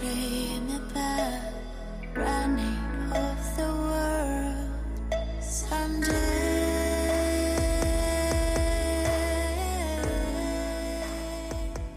dream about running off the world someday.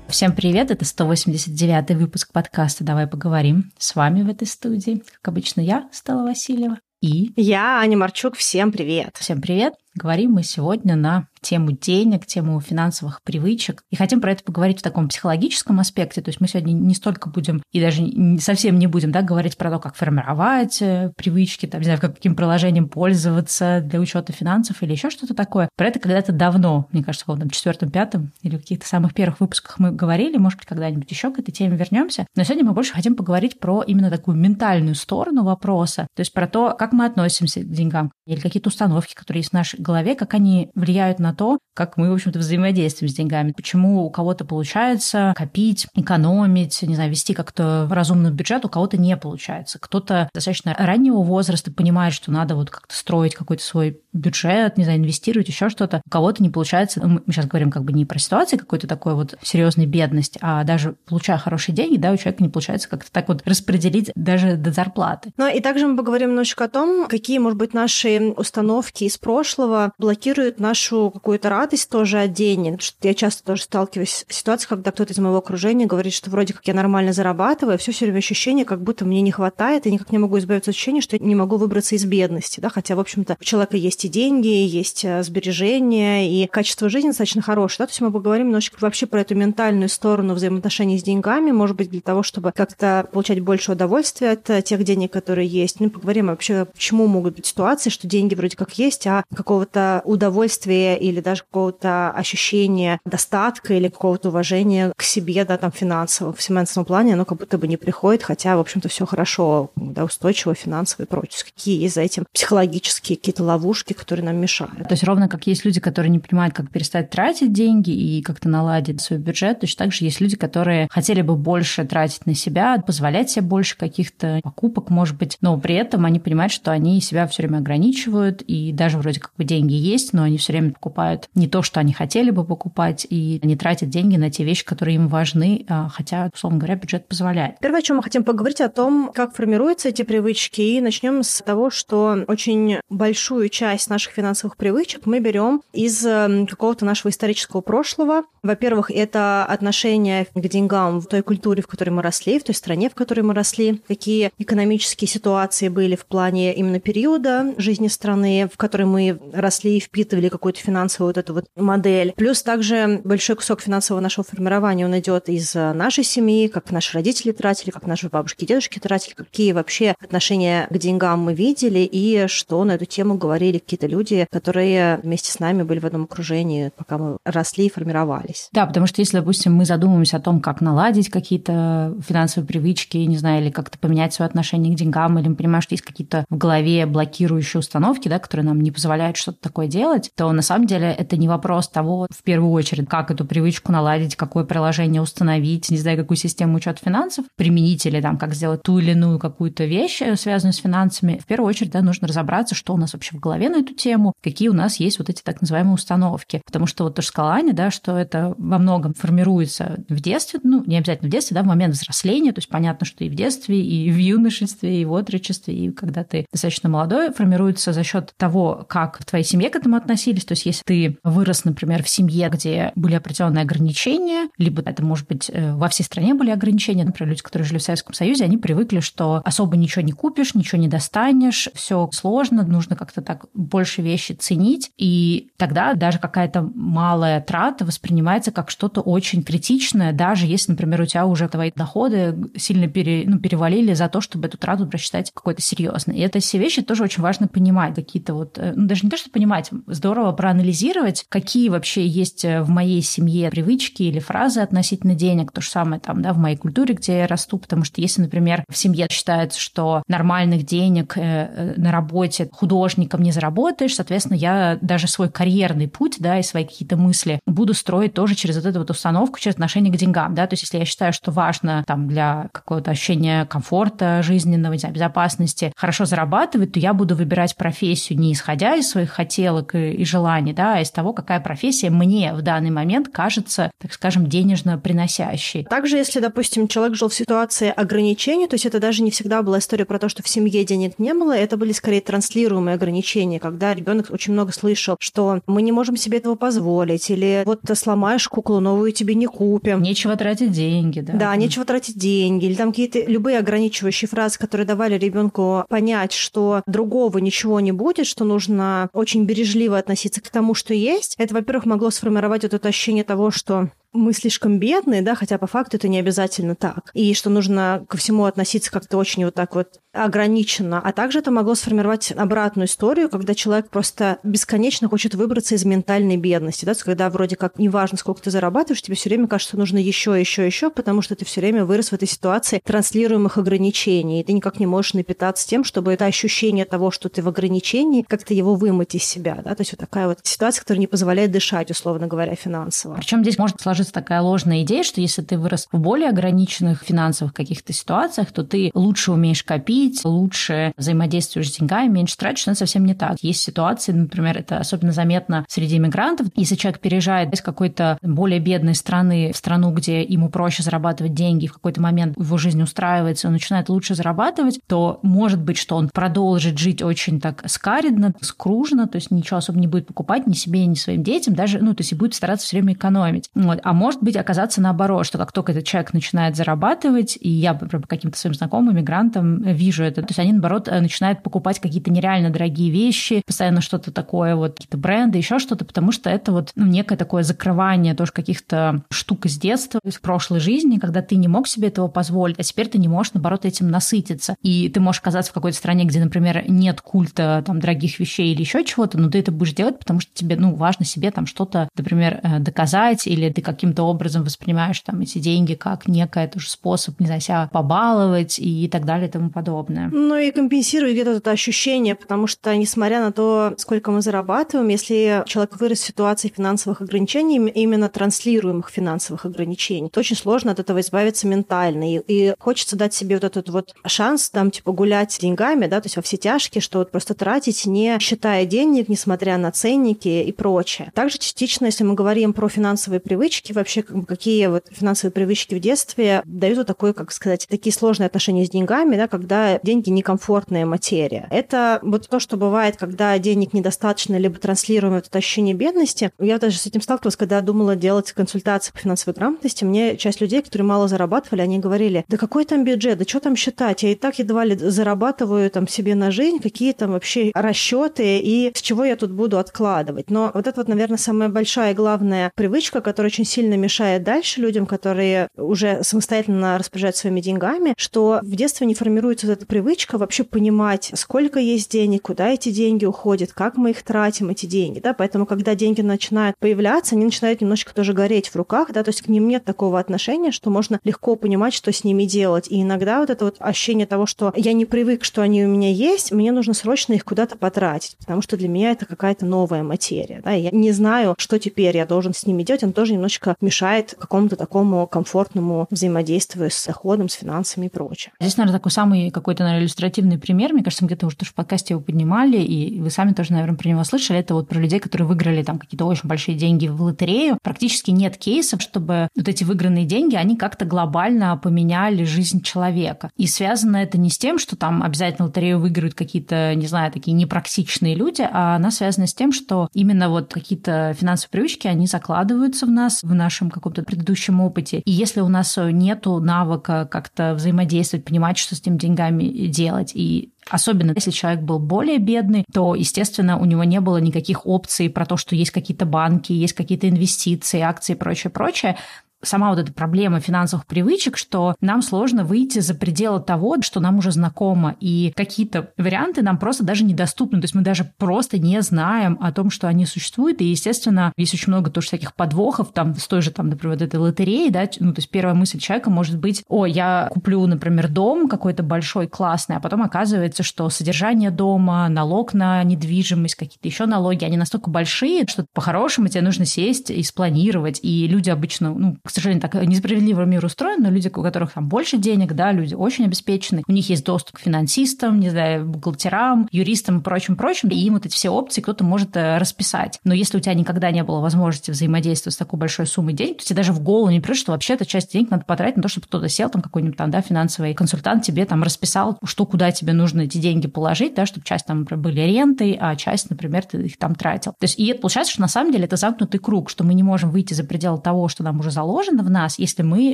Всем привет, это 189 выпуск подкаста «Давай поговорим». С вами в этой студии, как обычно, я, Стелла Васильева, и... Я, Аня Марчук, всем привет. Всем привет. Говорим мы сегодня на тему денег, тему финансовых привычек. И хотим про это поговорить в таком психологическом аспекте. То есть мы сегодня не столько будем, и даже совсем не будем да, говорить про то, как формировать э, привычки, там, не знаю, каким приложением пользоваться для учета финансов или еще что-то такое. Про это когда-то давно, мне кажется, в там четвертом, пятом или в каких-то самых первых выпусках мы говорили, может быть, когда-нибудь еще к этой теме вернемся. Но сегодня мы больше хотим поговорить про именно такую ментальную сторону вопроса, то есть про то, как мы относимся к деньгам, или какие-то установки, которые есть в нашей голове, как они влияют на то, как мы, в общем-то, взаимодействуем с деньгами. Почему у кого-то получается копить, экономить, не знаю, вести как-то разумный бюджет, у кого-то не получается. Кто-то достаточно раннего возраста понимает, что надо вот как-то строить какой-то свой бюджет, не знаю, инвестировать, еще что-то. У кого-то не получается. Мы сейчас говорим как бы не про ситуации какой-то такой вот серьезной бедности, а даже получая хорошие деньги, да, у человека не получается как-то так вот распределить даже до зарплаты. Ну и также мы поговорим немножечко о том, какие, может быть, наши установки из прошлого блокируют нашу какую-то радость тоже от денег. Что я часто тоже сталкиваюсь с ситуацией, когда кто-то из моего окружения говорит, что вроде как я нормально зарабатываю, все все время ощущение, как будто мне не хватает, и никак не могу избавиться от ощущения, что я не могу выбраться из бедности. Да? Хотя, в общем-то, у человека есть и деньги, есть э, сбережения, и качество жизни достаточно хорошее. Да? То есть мы поговорим немножечко вообще про эту ментальную сторону взаимоотношений с деньгами, может быть, для того, чтобы как-то получать больше удовольствия от э, тех денег, которые есть. Ну, поговорим вообще, почему могут быть ситуации, что деньги вроде как есть, а какого-то удовольствия или даже какого-то ощущения достатка или какого-то уважения к себе, да, там, финансово, в финансовом плане, оно как будто бы не приходит, хотя, в общем-то, все хорошо, да, устойчиво, финансово и прочее. Какие есть за этим психологические какие-то ловушки, которые нам мешают. То есть ровно как есть люди, которые не понимают, как перестать тратить деньги и как-то наладить свой бюджет, точно так же есть люди, которые хотели бы больше тратить на себя, позволять себе больше каких-то покупок, может быть, но при этом они понимают, что они себя все время ограничивают, и даже вроде как бы деньги есть, но они все время покупают не то, что они хотели бы покупать, и не тратят деньги на те вещи, которые им важны, а, хотя, условно говоря, бюджет позволяет. Первое, о чем мы хотим поговорить, о том, как формируются эти привычки, и начнем с того, что очень большую часть наших финансовых привычек мы берем из эм, какого-то нашего исторического прошлого. Во-первых, это отношение к деньгам в той культуре, в которой мы росли, в той стране, в которой мы росли, какие экономические ситуации были в плане именно периода жизни страны, в которой мы росли и впитывали какую-то финансовую вот эту вот модель. Плюс также большой кусок финансового нашего формирования, он идет из нашей семьи, как наши родители тратили, как наши бабушки и дедушки тратили, какие вообще отношения к деньгам мы видели и что на эту тему говорили какие-то люди, которые вместе с нами были в одном окружении, пока мы росли и формировались. Да, потому что если, допустим, мы задумываемся о том, как наладить какие-то финансовые привычки, не знаю, или как-то поменять свое отношение к деньгам, или мы понимаем, что есть какие-то в голове блокирующие установки, да, которые нам не позволяют что-то такое делать, то на самом деле это не вопрос того, в первую очередь, как эту привычку наладить, какое приложение установить, не знаю, какую систему учета финансов применить или там, как сделать ту или иную какую-то вещь, э, связанную с финансами. В первую очередь, да, нужно разобраться, что у нас вообще в голове на эту тему, какие у нас есть вот эти так называемые установки. Потому что вот тоже сказала Аня, да, что это во многом формируется в детстве, ну, не обязательно в детстве, да, в момент взросления, то есть понятно, что и в детстве, и в юношестве, и в отрочестве, и когда ты достаточно молодой, формируется за счет того, как в твоей семье к этому относились. То есть если ты вырос, например, в семье, где были определенные ограничения, либо это, может быть, э, во всей стране были ограничения, например, люди, которые жили в Советском Союзе, они привыкли, что особо ничего не купишь, ничего не достанешь, все сложно, нужно как-то так больше вещи ценить, и тогда даже какая-то малая трата воспринимается как что-то очень критичное, даже если, например, у тебя уже твои доходы сильно пере, ну, перевалили за то, чтобы эту трату просчитать какой-то серьезной. И это все вещи тоже очень важно понимать, какие-то вот, э, ну, даже не то, что понимать, здорово проанализировать, какие вообще есть э, в моей семье привычки или фразы относительно денег, то же самое там, да, в моей культуре, где я расту, потому что если, например, в семье считается, что нормальных денег э, на работе художником не заработаешь, соответственно, я даже свой карьерный путь, да, и свои какие-то мысли буду строить тоже через вот эту вот установку, через отношение к деньгам, да, то есть если я считаю, что важно там для какого-то ощущения комфорта жизненного, не знаю, безопасности хорошо зарабатывать, то я буду выбирать профессию не исходя из своих хотелок и желаний, да, а из того, какая профессия мне в данный момент кажется, так скажем, денежно приносящей. Также, если, допустим, человек жил в ситуации ограничений, то есть это даже не всегда была история про то, что в семье денег не было, это были скорее транслируемые ограничения, когда ребенок очень много слышал, что мы не можем себе этого позволить, или вот ты сломаешь куклу, новую тебе не купим. Нечего тратить деньги, да. Да, нечего тратить деньги, или там какие-то любые ограничивающие фразы, которые давали ребенку понять, что другого ничего не будет, что нужно очень бережливо относиться к тому, что есть. Это, во-первых, могло сформировать вот это ощущение того, что мы слишком бедные, да, хотя по факту это не обязательно так. И что нужно ко всему относиться как-то очень вот так вот ограниченно. А также это могло сформировать обратную историю, когда человек просто бесконечно хочет выбраться из ментальной бедности, да, когда вроде как неважно, сколько ты зарабатываешь, тебе все время кажется, нужно еще, еще, еще, потому что ты все время вырос в этой ситуации транслируемых ограничений, и ты никак не можешь напитаться тем, чтобы это ощущение того, что ты в ограничении, как-то его вымыть из себя, да, то есть вот такая вот ситуация, которая не позволяет дышать, условно говоря, финансово. Причем здесь может сложиться сложится такая ложная идея, что если ты вырос в более ограниченных финансовых каких-то ситуациях, то ты лучше умеешь копить, лучше взаимодействуешь с деньгами, меньше тратишь, но это совсем не так. Есть ситуации, например, это особенно заметно среди иммигрантов, если человек переезжает из какой-то более бедной страны в страну, где ему проще зарабатывать деньги, в какой-то момент его жизнь устраивается, он начинает лучше зарабатывать, то может быть, что он продолжит жить очень так скаридно, скружно, то есть ничего особо не будет покупать ни себе, ни своим детям, даже, ну, то есть и будет стараться все время экономить. Вот. А может быть оказаться наоборот, что как только этот человек начинает зарабатывать, и я по каким-то своим знакомым, мигрантам вижу это, то есть они, наоборот, э, начинают покупать какие-то нереально дорогие вещи, постоянно что-то такое, вот какие-то бренды, еще что-то, потому что это вот ну, некое такое закрывание тоже каких-то штук из детства, из прошлой жизни, когда ты не мог себе этого позволить, а теперь ты не можешь, наоборот, этим насытиться. И ты можешь оказаться в какой-то стране, где, например, нет культа там дорогих вещей или еще чего-то, но ты это будешь делать, потому что тебе, ну, важно себе там что-то, например, э, доказать, или ты каким каким-то образом воспринимаешь там эти деньги как некое тоже способ, не знаю, себя побаловать и так далее и тому подобное. Ну и компенсирует где-то это ощущение, потому что, несмотря на то, сколько мы зарабатываем, если человек вырос в ситуации финансовых ограничений, именно транслируемых финансовых ограничений, то очень сложно от этого избавиться ментально. И, и хочется дать себе вот этот вот шанс, там, типа, гулять деньгами, да, то есть во все тяжкие, что вот просто тратить, не считая денег, несмотря на ценники и прочее. Также частично, если мы говорим про финансовые привычки, вообще как бы, какие вот финансовые привычки в детстве дают вот такое, как сказать, такие сложные отношения с деньгами, да, когда деньги некомфортная материя. Это вот то, что бывает, когда денег недостаточно, либо транслируем это ощущение бедности. Я даже с этим сталкивалась, когда думала делать консультации по финансовой грамотности. Мне часть людей, которые мало зарабатывали, они говорили, да какой там бюджет, да что там считать, я и так едва ли зарабатываю там себе на жизнь, какие там вообще расчеты и с чего я тут буду откладывать. Но вот это вот, наверное, самая большая и главная привычка, которая очень сильно сильно мешает дальше людям, которые уже самостоятельно распоряжаются своими деньгами, что в детстве не формируется вот эта привычка вообще понимать, сколько есть денег, куда эти деньги уходят, как мы их тратим, эти деньги, да, поэтому, когда деньги начинают появляться, они начинают немножечко тоже гореть в руках, да, то есть к ним нет такого отношения, что можно легко понимать, что с ними делать, и иногда вот это вот ощущение того, что я не привык, что они у меня есть, мне нужно срочно их куда-то потратить, потому что для меня это какая-то новая материя, да, я не знаю, что теперь я должен с ними делать, он тоже немножечко мешает какому-то такому комфортному взаимодействию с доходом, с финансами и прочее. Здесь, наверное, такой самый какой-то, наверное, иллюстративный пример. Мне кажется, мы где-то уже тоже в подкасте его поднимали, и вы сами тоже, наверное, про него слышали. Это вот про людей, которые выиграли там какие-то очень большие деньги в лотерею. Практически нет кейсов, чтобы вот эти выигранные деньги, они как-то глобально поменяли жизнь человека. И связано это не с тем, что там обязательно лотерею выиграют какие-то, не знаю, такие непрактичные люди, а она связана с тем, что именно вот какие-то финансовые привычки, они закладываются в нас, в нашем каком-то предыдущем опыте. И если у нас нету навыка как-то взаимодействовать, понимать, что с этими деньгами делать, и Особенно если человек был более бедный, то, естественно, у него не было никаких опций про то, что есть какие-то банки, есть какие-то инвестиции, акции и прочее, прочее сама вот эта проблема финансовых привычек, что нам сложно выйти за пределы того, что нам уже знакомо, и какие-то варианты нам просто даже недоступны, то есть мы даже просто не знаем о том, что они существуют, и, естественно, есть очень много тоже всяких подвохов, там, с той же, там, например, вот этой лотереи, да, ну, то есть первая мысль человека может быть, о, я куплю, например, дом какой-то большой, классный, а потом оказывается, что содержание дома, налог на недвижимость, какие-то еще налоги, они настолько большие, что по-хорошему тебе нужно сесть и спланировать, и люди обычно, ну, к сожалению, так несправедливо мир устроен, но люди, у которых там больше денег, да, люди очень обеспечены, у них есть доступ к финансистам, не знаю, бухгалтерам, юристам и прочим-прочим, и им вот эти все опции кто-то может э, расписать. Но если у тебя никогда не было возможности взаимодействовать с такой большой суммой денег, то тебе даже в голову не придет, что вообще эта часть денег надо потратить на то, чтобы кто-то сел, там какой-нибудь там, да, финансовый консультант тебе там расписал, что куда тебе нужно эти деньги положить, да, чтобы часть там были рентой, а часть, например, ты их там тратил. То есть и это получается, что на самом деле это замкнутый круг, что мы не можем выйти за пределы того, что нам уже заложено в нас, если мы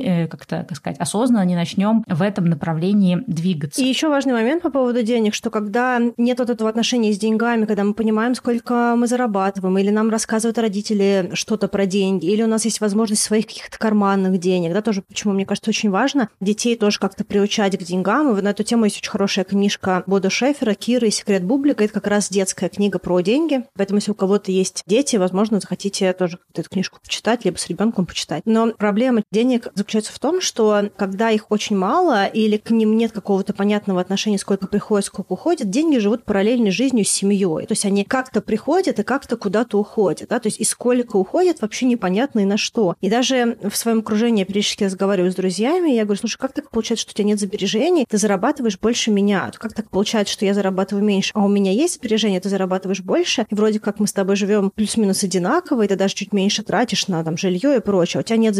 э, как-то, как сказать, осознанно не начнем в этом направлении двигаться. И еще важный момент по поводу денег, что когда нет вот этого отношения с деньгами, когда мы понимаем, сколько мы зарабатываем, или нам рассказывают родители что-то про деньги, или у нас есть возможность своих каких-то карманных денег, да, тоже почему, мне кажется, очень важно детей тоже как-то приучать к деньгам. И на эту тему есть очень хорошая книжка Бода Шефера «Кира и секрет бублика». Это как раз детская книга про деньги. Поэтому, если у кого-то есть дети, возможно, захотите тоже эту книжку почитать, либо с ребенком почитать. Но проблема денег заключается в том, что когда их очень мало или к ним нет какого-то понятного отношения, сколько приходит, сколько уходит, деньги живут параллельной жизнью с семьей. То есть они как-то приходят и как-то куда-то уходят. Да? То есть и сколько уходит, вообще непонятно и на что. И даже в своем окружении я периодически разговариваю с друзьями, я говорю, слушай, как так получается, что у тебя нет сбережений, ты зарабатываешь больше меня? Как так получается, что я зарабатываю меньше, а у меня есть сбережения, ты зарабатываешь больше, и вроде как мы с тобой живем плюс-минус одинаково, и ты даже чуть меньше тратишь на там жилье и прочее, а у тебя нет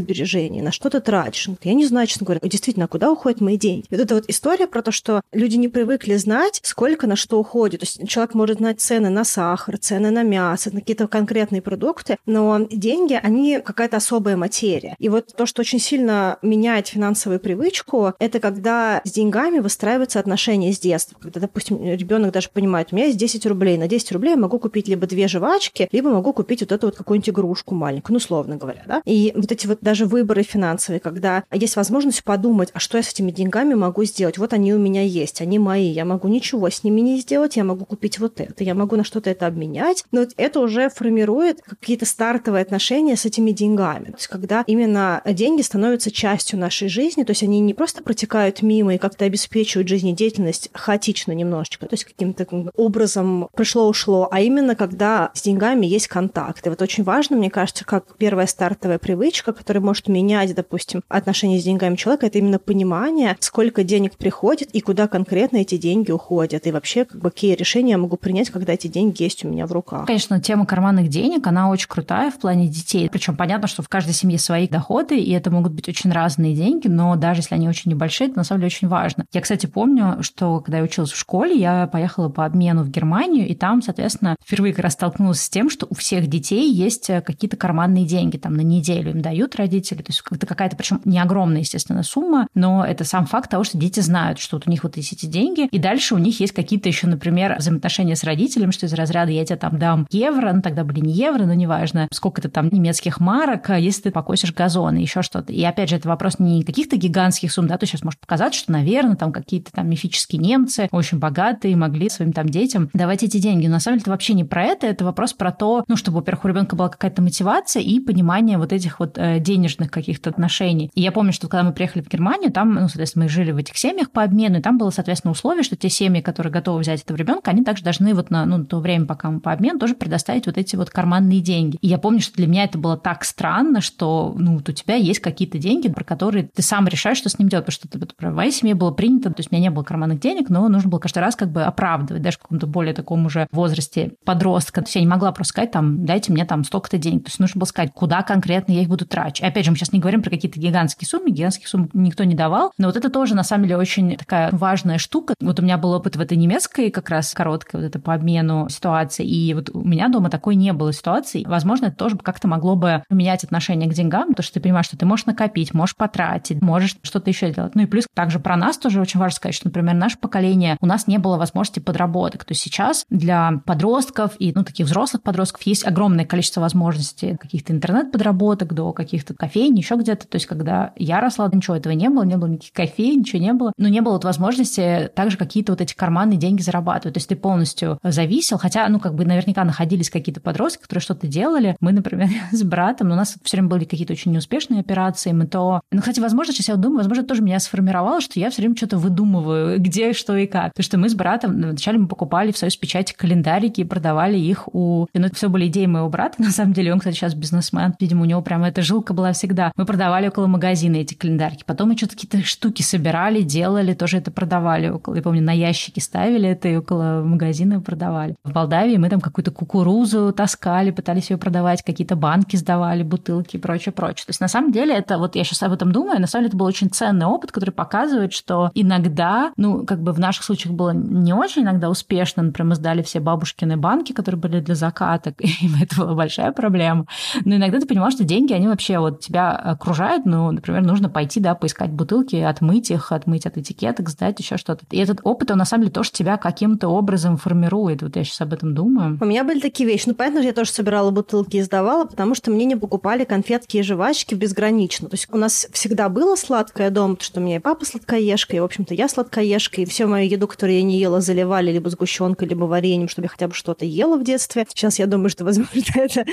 на что ты тратишь? Я не знаю, честно говоря, действительно, куда уходят мои деньги? Вот эта вот история про то, что люди не привыкли знать, сколько на что уходит. То есть человек может знать цены на сахар, цены на мясо, на какие-то конкретные продукты, но деньги, они какая-то особая материя. И вот то, что очень сильно меняет финансовую привычку, это когда с деньгами выстраиваются отношения с детства. Когда, допустим, ребенок даже понимает, у меня есть 10 рублей, на 10 рублей я могу купить либо две жвачки, либо могу купить вот эту вот какую-нибудь игрушку маленькую, ну, условно говоря, да. И вот эти вот даже выборы финансовые, когда есть возможность подумать, а что я с этими деньгами могу сделать? Вот они у меня есть, они мои, я могу ничего с ними не сделать, я могу купить вот это, я могу на что-то это обменять, но это уже формирует какие-то стартовые отношения с этими деньгами. То есть когда именно деньги становятся частью нашей жизни, то есть они не просто протекают мимо и как-то обеспечивают жизнедеятельность хаотично немножечко, то есть каким-то образом пришло-ушло, а именно когда с деньгами есть контакт. И вот очень важно, мне кажется, как первая стартовая привычка, которая может менять, допустим, отношения с деньгами человека, это именно понимание, сколько денег приходит и куда конкретно эти деньги уходят. И вообще, как бы, какие решения я могу принять, когда эти деньги есть у меня в руках. Конечно, тема карманных денег, она очень крутая в плане детей. Причем понятно, что в каждой семье свои доходы, и это могут быть очень разные деньги, но даже если они очень небольшие, это на самом деле очень важно. Я, кстати, помню, что когда я училась в школе, я поехала по обмену в Германию, и там, соответственно, впервые как раз столкнулась с тем, что у всех детей есть э, какие-то карманные деньги, там на неделю им дают родители, то есть это какая-то, причем не огромная, естественно, сумма, но это сам факт того, что дети знают, что вот у них вот есть эти деньги, и дальше у них есть какие-то еще, например, взаимоотношения с родителем, что из разряда я тебе там дам евро, ну тогда были не евро, но неважно, сколько то там немецких марок, а если ты покосишь газон и еще что-то. И опять же, это вопрос не каких-то гигантских сумм, да, то сейчас может показать, что, наверное, там какие-то там мифические немцы, очень богатые, могли своим там детям давать эти деньги. Но на самом деле это вообще не про это, это вопрос про то, ну, чтобы, во-первых, у ребенка была какая-то мотивация и понимание вот этих вот э, денежных каких-то отношений. И я помню, что когда мы приехали в Германию, там, ну, соответственно, мы жили в этих семьях по обмену, и там было, соответственно, условие, что те семьи, которые готовы взять этого ребенка, они также должны вот на, ну, на то время, пока мы по обмену, тоже предоставить вот эти вот карманные деньги. И я помню, что для меня это было так странно, что, ну, вот у тебя есть какие-то деньги, про которые ты сам решаешь, что с ним делать, потому что это, в моей семье было принято, то есть у меня не было карманных денег, но нужно было каждый раз как бы оправдывать, даже в каком-то более таком уже возрасте подростка. То есть я не могла просто сказать, там, дайте мне там столько-то денег. То есть нужно было сказать, куда конкретно я их буду тратить. И опять же, мы сейчас не говорим про какие-то гигантские суммы, гигантских сумм никто не давал, но вот это тоже, на самом деле, очень такая важная штука. Вот у меня был опыт в этой немецкой как раз короткой вот это по обмену ситуации, и вот у меня дома такой не было ситуации. Возможно, это тоже как-то могло бы поменять отношение к деньгам, потому что ты понимаешь, что ты можешь накопить, можешь потратить, можешь что-то еще сделать. Ну и плюс также про нас тоже очень важно сказать, что, например, наше поколение, у нас не было возможности подработок. То есть сейчас для подростков и, ну, таких взрослых подростков есть огромное количество возможностей каких-то интернет-подработок до каких-то кофейн, еще где-то. То есть когда я росла, ничего этого не было, не было никаких кофей, ничего не было. Но не было вот возможности также какие-то вот эти карманные деньги зарабатывать. То есть ты полностью зависел, хотя, ну, как бы наверняка находились какие-то подростки, которые что-то делали. Мы, например, с братом, у нас все время были какие-то очень неуспешные операции, мы то... Ну, кстати, возможно, сейчас я думаю, возможно, это тоже меня сформировало, что я все время что-то выдумываю, где, что и как. Потому что мы с братом, вначале мы покупали в Союз печати календарики и продавали их у... Ну, это все были идеи моего брата, на самом деле. Он, кстати, сейчас бизнесмен. Видимо, у него прям эта жилка была была всегда. Мы продавали около магазина эти календарики. Потом мы что-то какие-то штуки собирали, делали, тоже это продавали. Около, я помню, на ящики ставили это и около магазина продавали. В Молдавии мы там какую-то кукурузу таскали, пытались ее продавать, какие-то банки сдавали, бутылки и прочее, прочее. То есть на самом деле это, вот я сейчас об этом думаю, на самом деле это был очень ценный опыт, который показывает, что иногда, ну, как бы в наших случаях было не очень иногда успешно, например, мы сдали все бабушкины банки, которые были для закаток, и это была большая проблема. Но иногда ты понимаешь, что деньги, они вообще вот тебя окружают, ну, например, нужно пойти, да, поискать бутылки, отмыть их, отмыть от этикеток, сдать еще что-то. И этот опыт, он на самом деле тоже тебя каким-то образом формирует. Вот я сейчас об этом думаю. У меня были такие вещи. Ну, понятно, что я тоже собирала бутылки и сдавала, потому что мне не покупали конфетки и жвачки безгранично. То есть у нас всегда было сладкое дома, потому что у меня и папа сладкоежка, и, в общем-то, я сладкоежка, и всю мою еду, которую я не ела, заливали либо сгущенкой, либо вареньем, чтобы я хотя бы что-то ела в детстве. Сейчас я думаю, что, возможно, это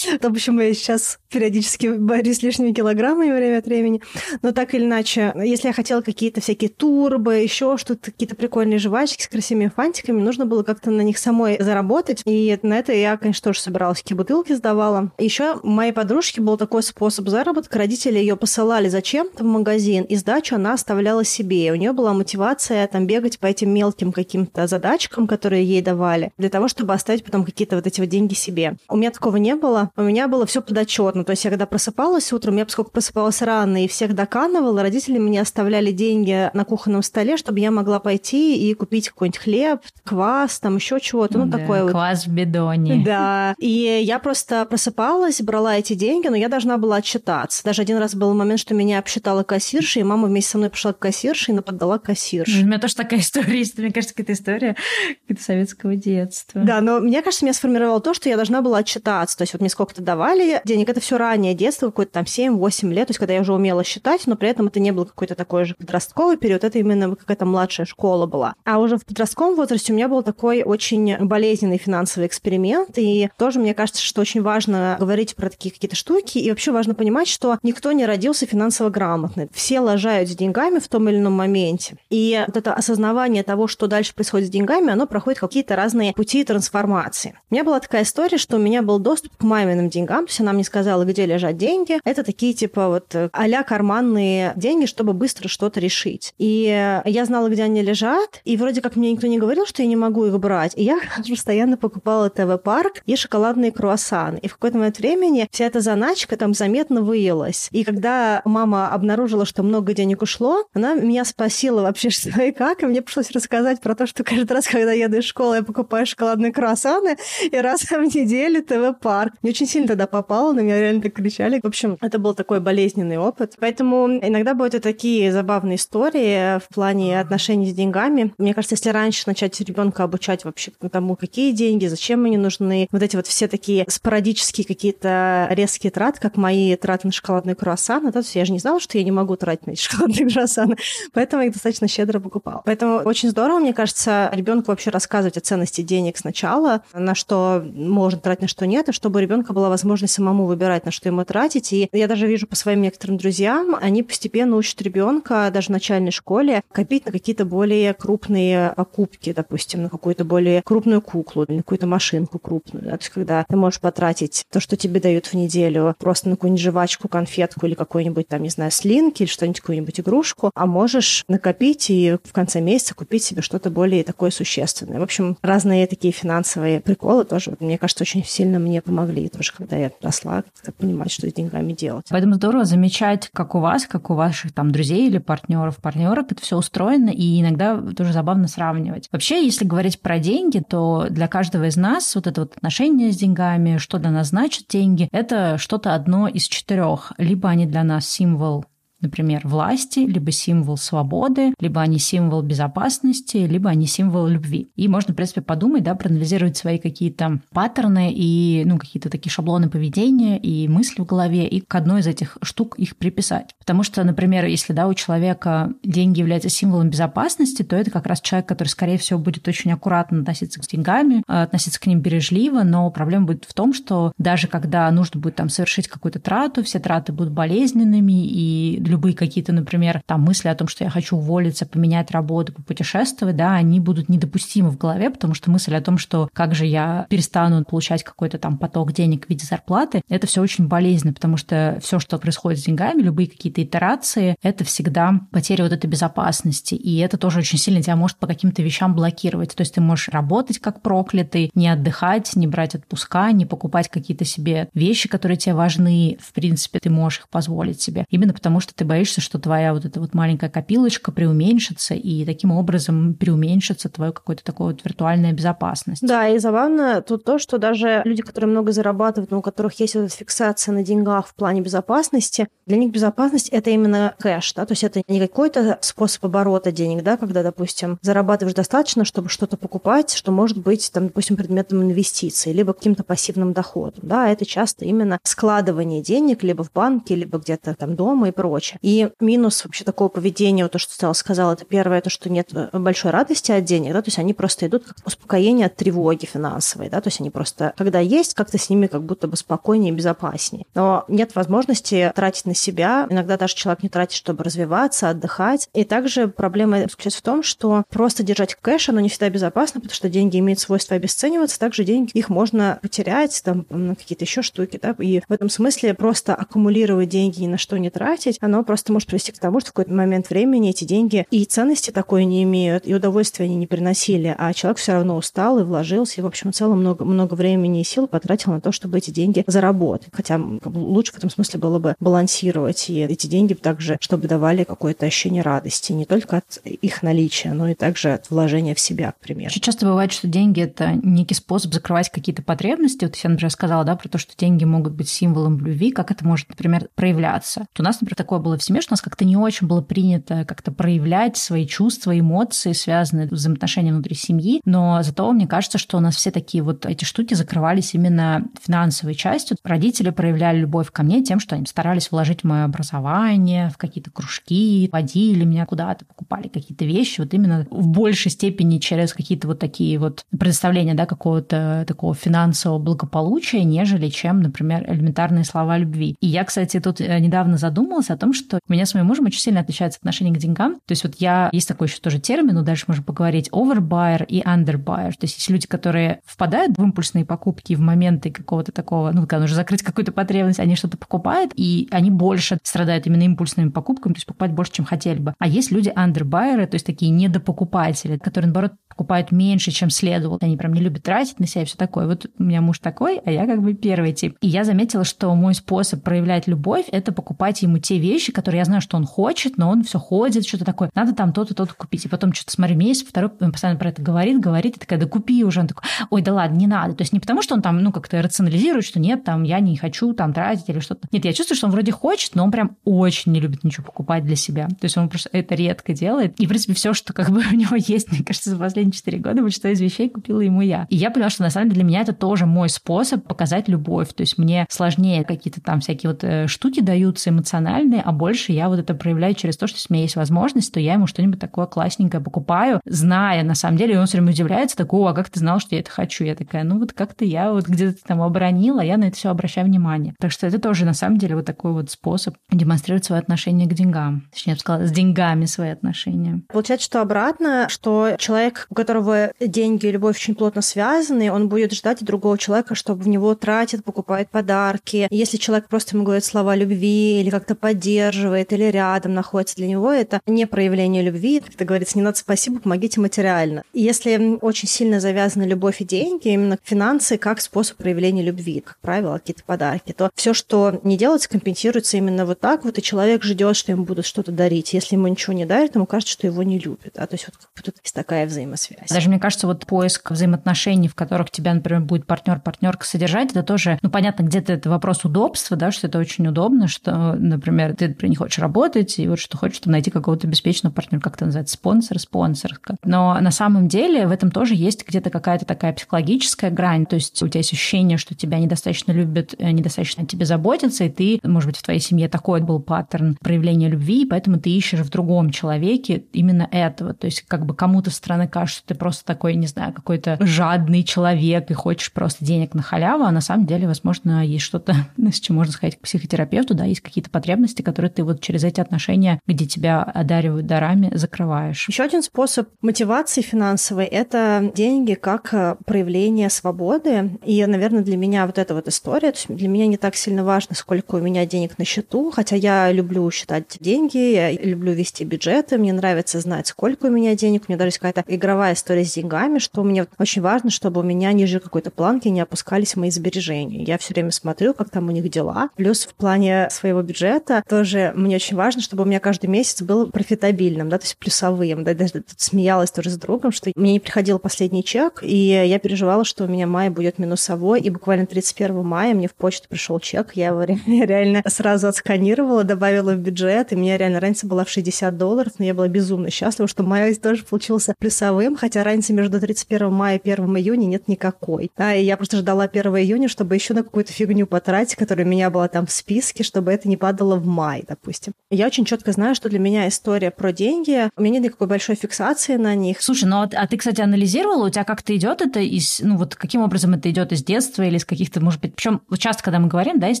то, почему я сейчас периодически борюсь лишними килограммами время от времени. Но так или иначе, если я хотела какие-то всякие турбы, еще что-то, какие-то прикольные жвачки с красивыми фантиками, нужно было как-то на них самой заработать. И на это я, конечно, тоже собиралась, какие бутылки сдавала. Еще моей подружки был такой способ заработка. Родители ее посылали зачем-то в магазин, и сдачу она оставляла себе. И у нее была мотивация там бегать по этим мелким каким-то задачкам, которые ей давали, для того, чтобы оставить потом какие-то вот эти вот деньги себе. У меня такого не было. У меня было все подотчетно. То есть я когда просыпалась утром, я поскольку просыпалась рано и всех доканывала, родители мне оставляли деньги на кухонном столе, чтобы я могла пойти и купить какой-нибудь хлеб, квас, там еще чего-то. Ну, да, такое вот. Квас в бидоне. Да. И я просто просыпалась, брала эти деньги, но я должна была отчитаться. Даже один раз был момент, что меня обсчитала кассирша, и мама вместе со мной пошла к кассирше и наподала кассирше. У меня тоже такая история есть. Мне кажется, какая-то история какая-то советского детства. Да, но мне кажется, меня сформировало то, что я должна была отчитаться. То есть вот мне сколько-то давали денег. Это все раннее детство, какое-то там 7-8 лет, то есть когда я уже умела считать, но при этом это не был какой-то такой же подростковый период, это именно какая-то младшая школа была. А уже в подростковом возрасте у меня был такой очень болезненный финансовый эксперимент, и тоже мне кажется, что очень важно говорить про такие какие-то штуки, и вообще важно понимать, что никто не родился финансово грамотный. Все лажают с деньгами в том или ином моменте. И вот это осознавание того, что дальше происходит с деньгами, оно проходит какие-то разные пути трансформации. У меня была такая история, что у меня был доступ к маминым деньгам, то есть она мне сказала, где лежат деньги. Это такие типа вот а карманные деньги, чтобы быстро что-то решить. И я знала, где они лежат, и вроде как мне никто не говорил, что я не могу их брать. И я постоянно покупала ТВ-парк и шоколадные круассаны. И в какой-то момент времени вся эта заначка там заметно выелась. И когда мама обнаружила, что много денег ушло, она меня спросила вообще, что и как, и мне пришлось рассказать про то, что каждый раз, когда еду из школы, я покупаю шоколадные круассаны, и раз в неделю ТВ-парк. Мне очень сильно тогда попало, на меня реально так кричали. В общем, это был такой болезненный опыт. Поэтому иногда бывают и такие забавные истории в плане отношений с деньгами. Мне кажется, если раньше начать ребенка обучать вообще тому, какие деньги, зачем они нужны, вот эти вот все такие спорадические какие-то резкие траты, как мои траты на шоколадные круассаны, то есть я же не знала, что я не могу тратить на эти шоколадные круассаны, поэтому я их достаточно щедро покупала. Поэтому очень здорово, мне кажется, ребенку вообще рассказывать о ценности денег сначала, на что можно тратить, на что нет, и чтобы у ребенка была возможность самому выбирать, на что ему тратить. И я даже вижу по своим некоторым друзьям, они постепенно учат ребенка даже в начальной школе копить на какие-то более крупные покупки, допустим, на какую-то более крупную куклу, на какую-то машинку крупную. Да? То есть когда ты можешь потратить то, что тебе дают в неделю, просто на какую-нибудь жвачку, конфетку или какой-нибудь там, не знаю, слинки или что-нибудь, какую-нибудь игрушку, а можешь накопить и в конце месяца купить себе что-то более такое существенное. В общем, разные такие финансовые приколы тоже, мне кажется, очень сильно мне помогли тоже, когда я росла, как понимать, что с деньгами делать. Поэтому здорово замечать, как у вас, как у ваших там друзей или партнеров, партнерок это все устроено, и иногда тоже забавно сравнивать. Вообще, если говорить про деньги, то для каждого из нас вот это вот отношение с деньгами, что для нас значит деньги, это что-то одно из четырех. Либо они для нас символ например, власти, либо символ свободы, либо они символ безопасности, либо они символ любви. И можно, в принципе, подумать, да, проанализировать свои какие-то паттерны и, ну, какие-то такие шаблоны поведения и мысли в голове, и к одной из этих штук их приписать. Потому что, например, если, да, у человека деньги являются символом безопасности, то это как раз человек, который, скорее всего, будет очень аккуратно относиться к деньгами, а, относиться к ним бережливо, но проблема будет в том, что даже когда нужно будет там совершить какую-то трату, все траты будут болезненными, и любые какие-то, например, там мысли о том, что я хочу уволиться, поменять работу, попутешествовать, да, они будут недопустимы в голове, потому что мысль о том, что как же я перестану получать какой-то там поток денег в виде зарплаты, это все очень болезненно, потому что все, что происходит с деньгами, любые какие-то итерации, это всегда потеря вот этой безопасности. И это тоже очень сильно тебя может по каким-то вещам блокировать. То есть ты можешь работать как проклятый, не отдыхать, не брать отпуска, не покупать какие-то себе вещи, которые тебе важны. В принципе, ты можешь их позволить себе. Именно потому, что ты боишься, что твоя вот эта вот маленькая копилочка преуменьшится, и таким образом преуменьшится твое какое-то такое вот виртуальная безопасность. Да, и забавно тут то, что даже люди, которые много зарабатывают, но у которых есть вот эта фиксация на деньгах в плане безопасности, для них безопасность – это именно кэш, да, то есть это не какой-то способ оборота денег, да, когда, допустим, зарабатываешь достаточно, чтобы что-то покупать, что может быть, там, допустим, предметом инвестиций, либо каким-то пассивным доходом, да, это часто именно складывание денег либо в банке, либо где-то там дома и прочее. И минус вообще такого поведения, вот то, что Стелла сказала, это первое, то, что нет большой радости от денег, да, то есть они просто идут как успокоение от тревоги финансовой, да, то есть они просто, когда есть, как-то с ними как будто бы спокойнее и безопаснее. Но нет возможности тратить на себя. Иногда даже человек не тратит, чтобы развиваться, отдыхать. И также проблема заключается в том, что просто держать кэш, оно не всегда безопасно, потому что деньги имеют свойство обесцениваться. Также деньги, их можно потерять, там, какие-то еще штуки, да, и в этом смысле просто аккумулировать деньги ни на что не тратить, оно просто может привести к тому, что в какой-то момент времени эти деньги и ценности такой не имеют, и удовольствия они не приносили, а человек все равно устал и вложился, и, в общем, в целом много, много времени и сил потратил на то, чтобы эти деньги заработать. Хотя лучше в этом смысле было бы балансировать и эти деньги также, чтобы давали какое-то ощущение радости, не только от их наличия, но и также от вложения в себя, к примеру. Очень часто бывает, что деньги – это некий способ закрывать какие-то потребности. Вот я, например, сказала, да, про то, что деньги могут быть символом любви, как это может, например, проявляться. Вот у нас, например, такое было в семье, что у нас как-то не очень было принято как-то проявлять свои чувства, эмоции, связанные с взаимоотношениями внутри семьи, но зато мне кажется, что у нас все такие вот эти штуки закрывались именно финансовой частью. Родители проявляли любовь ко мне тем, что они старались вложить в мое образование, в какие-то кружки, водили меня куда-то, покупали какие-то вещи, вот именно в большей степени через какие-то вот такие вот предоставления, да, какого-то такого финансового благополучия, нежели чем, например, элементарные слова любви. И я, кстати, тут э, недавно задумалась о том, что у меня с моим мужем очень сильно отличается отношение к деньгам. То есть вот я, есть такой еще тоже термин, но дальше можем поговорить, overbuyer и underbuyer. То есть есть люди, которые впадают в импульсные покупки в моменты какого-то такого, ну, когда нужно закрыть какую-то потребность, они что-то покупают, и они больше страдают именно импульсными покупками, то есть покупать больше, чем хотели бы. А есть люди underbuyers, то есть такие недопокупатели, которые, наоборот, покупают меньше, чем следовало. Они прям не любят тратить на себя и все такое. Вот у меня муж такой, а я как бы первый тип. И я заметила, что мой способ проявлять любовь — это покупать ему те вещи, которые я знаю, что он хочет, но он все ходит, что-то такое. Надо там то-то, то-то купить. И потом что-то смотрю месяц, второй он постоянно про это говорит, говорит, и такая, да купи уже. Он такой, ой, да ладно, не надо. То есть не потому, что он там, ну, как-то рационализирует, что нет, там, я не хочу там тратить или что-то. Нет, я чувствую, что он вроде хочет, но он прям очень не любит ничего покупать для себя. То есть он просто это редко делает. И, в принципе, все, что как бы у него есть, мне кажется, за последние четыре года, большинство из вещей купила ему я. И я поняла, что на самом деле для меня это тоже мой способ показать любовь. То есть мне сложнее какие-то там всякие вот э, штуки даются эмоциональные, а больше я вот это проявляю через то, что если у меня есть возможность, то я ему что-нибудь такое классненькое покупаю, зная на самом деле, и он все время удивляется, такого, а как ты знал, что я это хочу? Я такая, ну вот как-то я вот где-то там оборонила, я на это все обращаю внимание. Так что это тоже на самом деле вот такой вот способ демонстрировать свое отношение к деньгам. Точнее, я бы сказала, с деньгами свои отношения. Получается, что обратно, что человек, у которого деньги и любовь очень плотно связаны, он будет ждать другого человека, чтобы в него тратит, покупает подарки. Если человек просто ему говорит слова любви или как-то поддерживает, или рядом находится для него, это не проявление любви. Как-то говорится, не надо спасибо, помогите материально. Если очень сильно завязаны любовь и деньги, именно финансы как способ проявления любви, как правило, какие-то подарки, то все, что не делается, компенсируется именно вот так вот, и человек ждет, что ему будут что-то дарить. Если ему ничего не дарят, ему кажется, что его не любят. А то есть вот тут есть такая взаимосвязь. Даже мне кажется, вот поиск взаимоотношений, в которых тебя, например, будет партнер, партнерка содержать, это тоже, ну, понятно, где-то это вопрос удобства, да, что это очень удобно, что, например, ты например, не хочешь работать, и вот что хочешь, чтобы найти какого-то обеспеченного партнера, как это называется, спонсор, спонсорка. Но на самом деле в этом тоже есть где-то какая-то такая психологическая грань, то есть у тебя есть ощущение, что тебя недостаточно любят, э, недостаточно о тебе заботятся, и ты, может быть, в твоей семье такой был паттерн проявления любви, и поэтому ты ищешь в другом человеке именно этого. То есть как бы кому-то со стороны кажется, что ты просто такой, не знаю, какой-то жадный человек и хочешь просто денег на халяву, а на самом деле, возможно, есть что-то, с чем можно сходить к психотерапевту, да, есть какие-то потребности, которые ты вот через эти отношения, где тебя одаривают дарами, закрываешь. Еще один способ мотивации финансовой – это деньги как э, проявление свободы. И, наверное, для меня вот эта вот история, то есть для меня не так сильно важно, сколько у меня денег на счету, хотя я люблю считать деньги, я люблю вести бюджеты, мне нравится знать, сколько у меня денег, мне даже есть какая-то игровая история с деньгами, что мне очень важно, чтобы у меня ниже какой-то планки не опускались мои сбережения. Я все время смотрю, как там у них дела. Плюс в плане своего бюджета тоже мне очень важно, чтобы у меня каждый месяц был профитабельным, да, то есть плюсовым. Да, даже тут смеялась тоже с другом, что мне не приходил последний чек, и я переживала, что у меня май будет минусовой, и буквально 31 мая мне в почту пришел чек, я его реально сразу отсканировала, добавила в бюджет, и мне реально разница была в 60 долларов, но я была безумно счастлива, что май тоже получился плюсовым, хотя разницы между 31 мая и 1 июня нет никакой. Да, и я просто ждала 1 июня, чтобы еще на какую-то фигню потратить, которая у меня была там в списке, чтобы это не падало в май, допустим. Я очень четко знаю, что для меня история про деньги, у меня нет никакой большой фиксации на них. Слушай, ну а ты, кстати, анализировала, у тебя как-то идет это из, ну вот каким образом это идет из детства или из каких-то, может быть, причем часто, когда мы говорим, да, из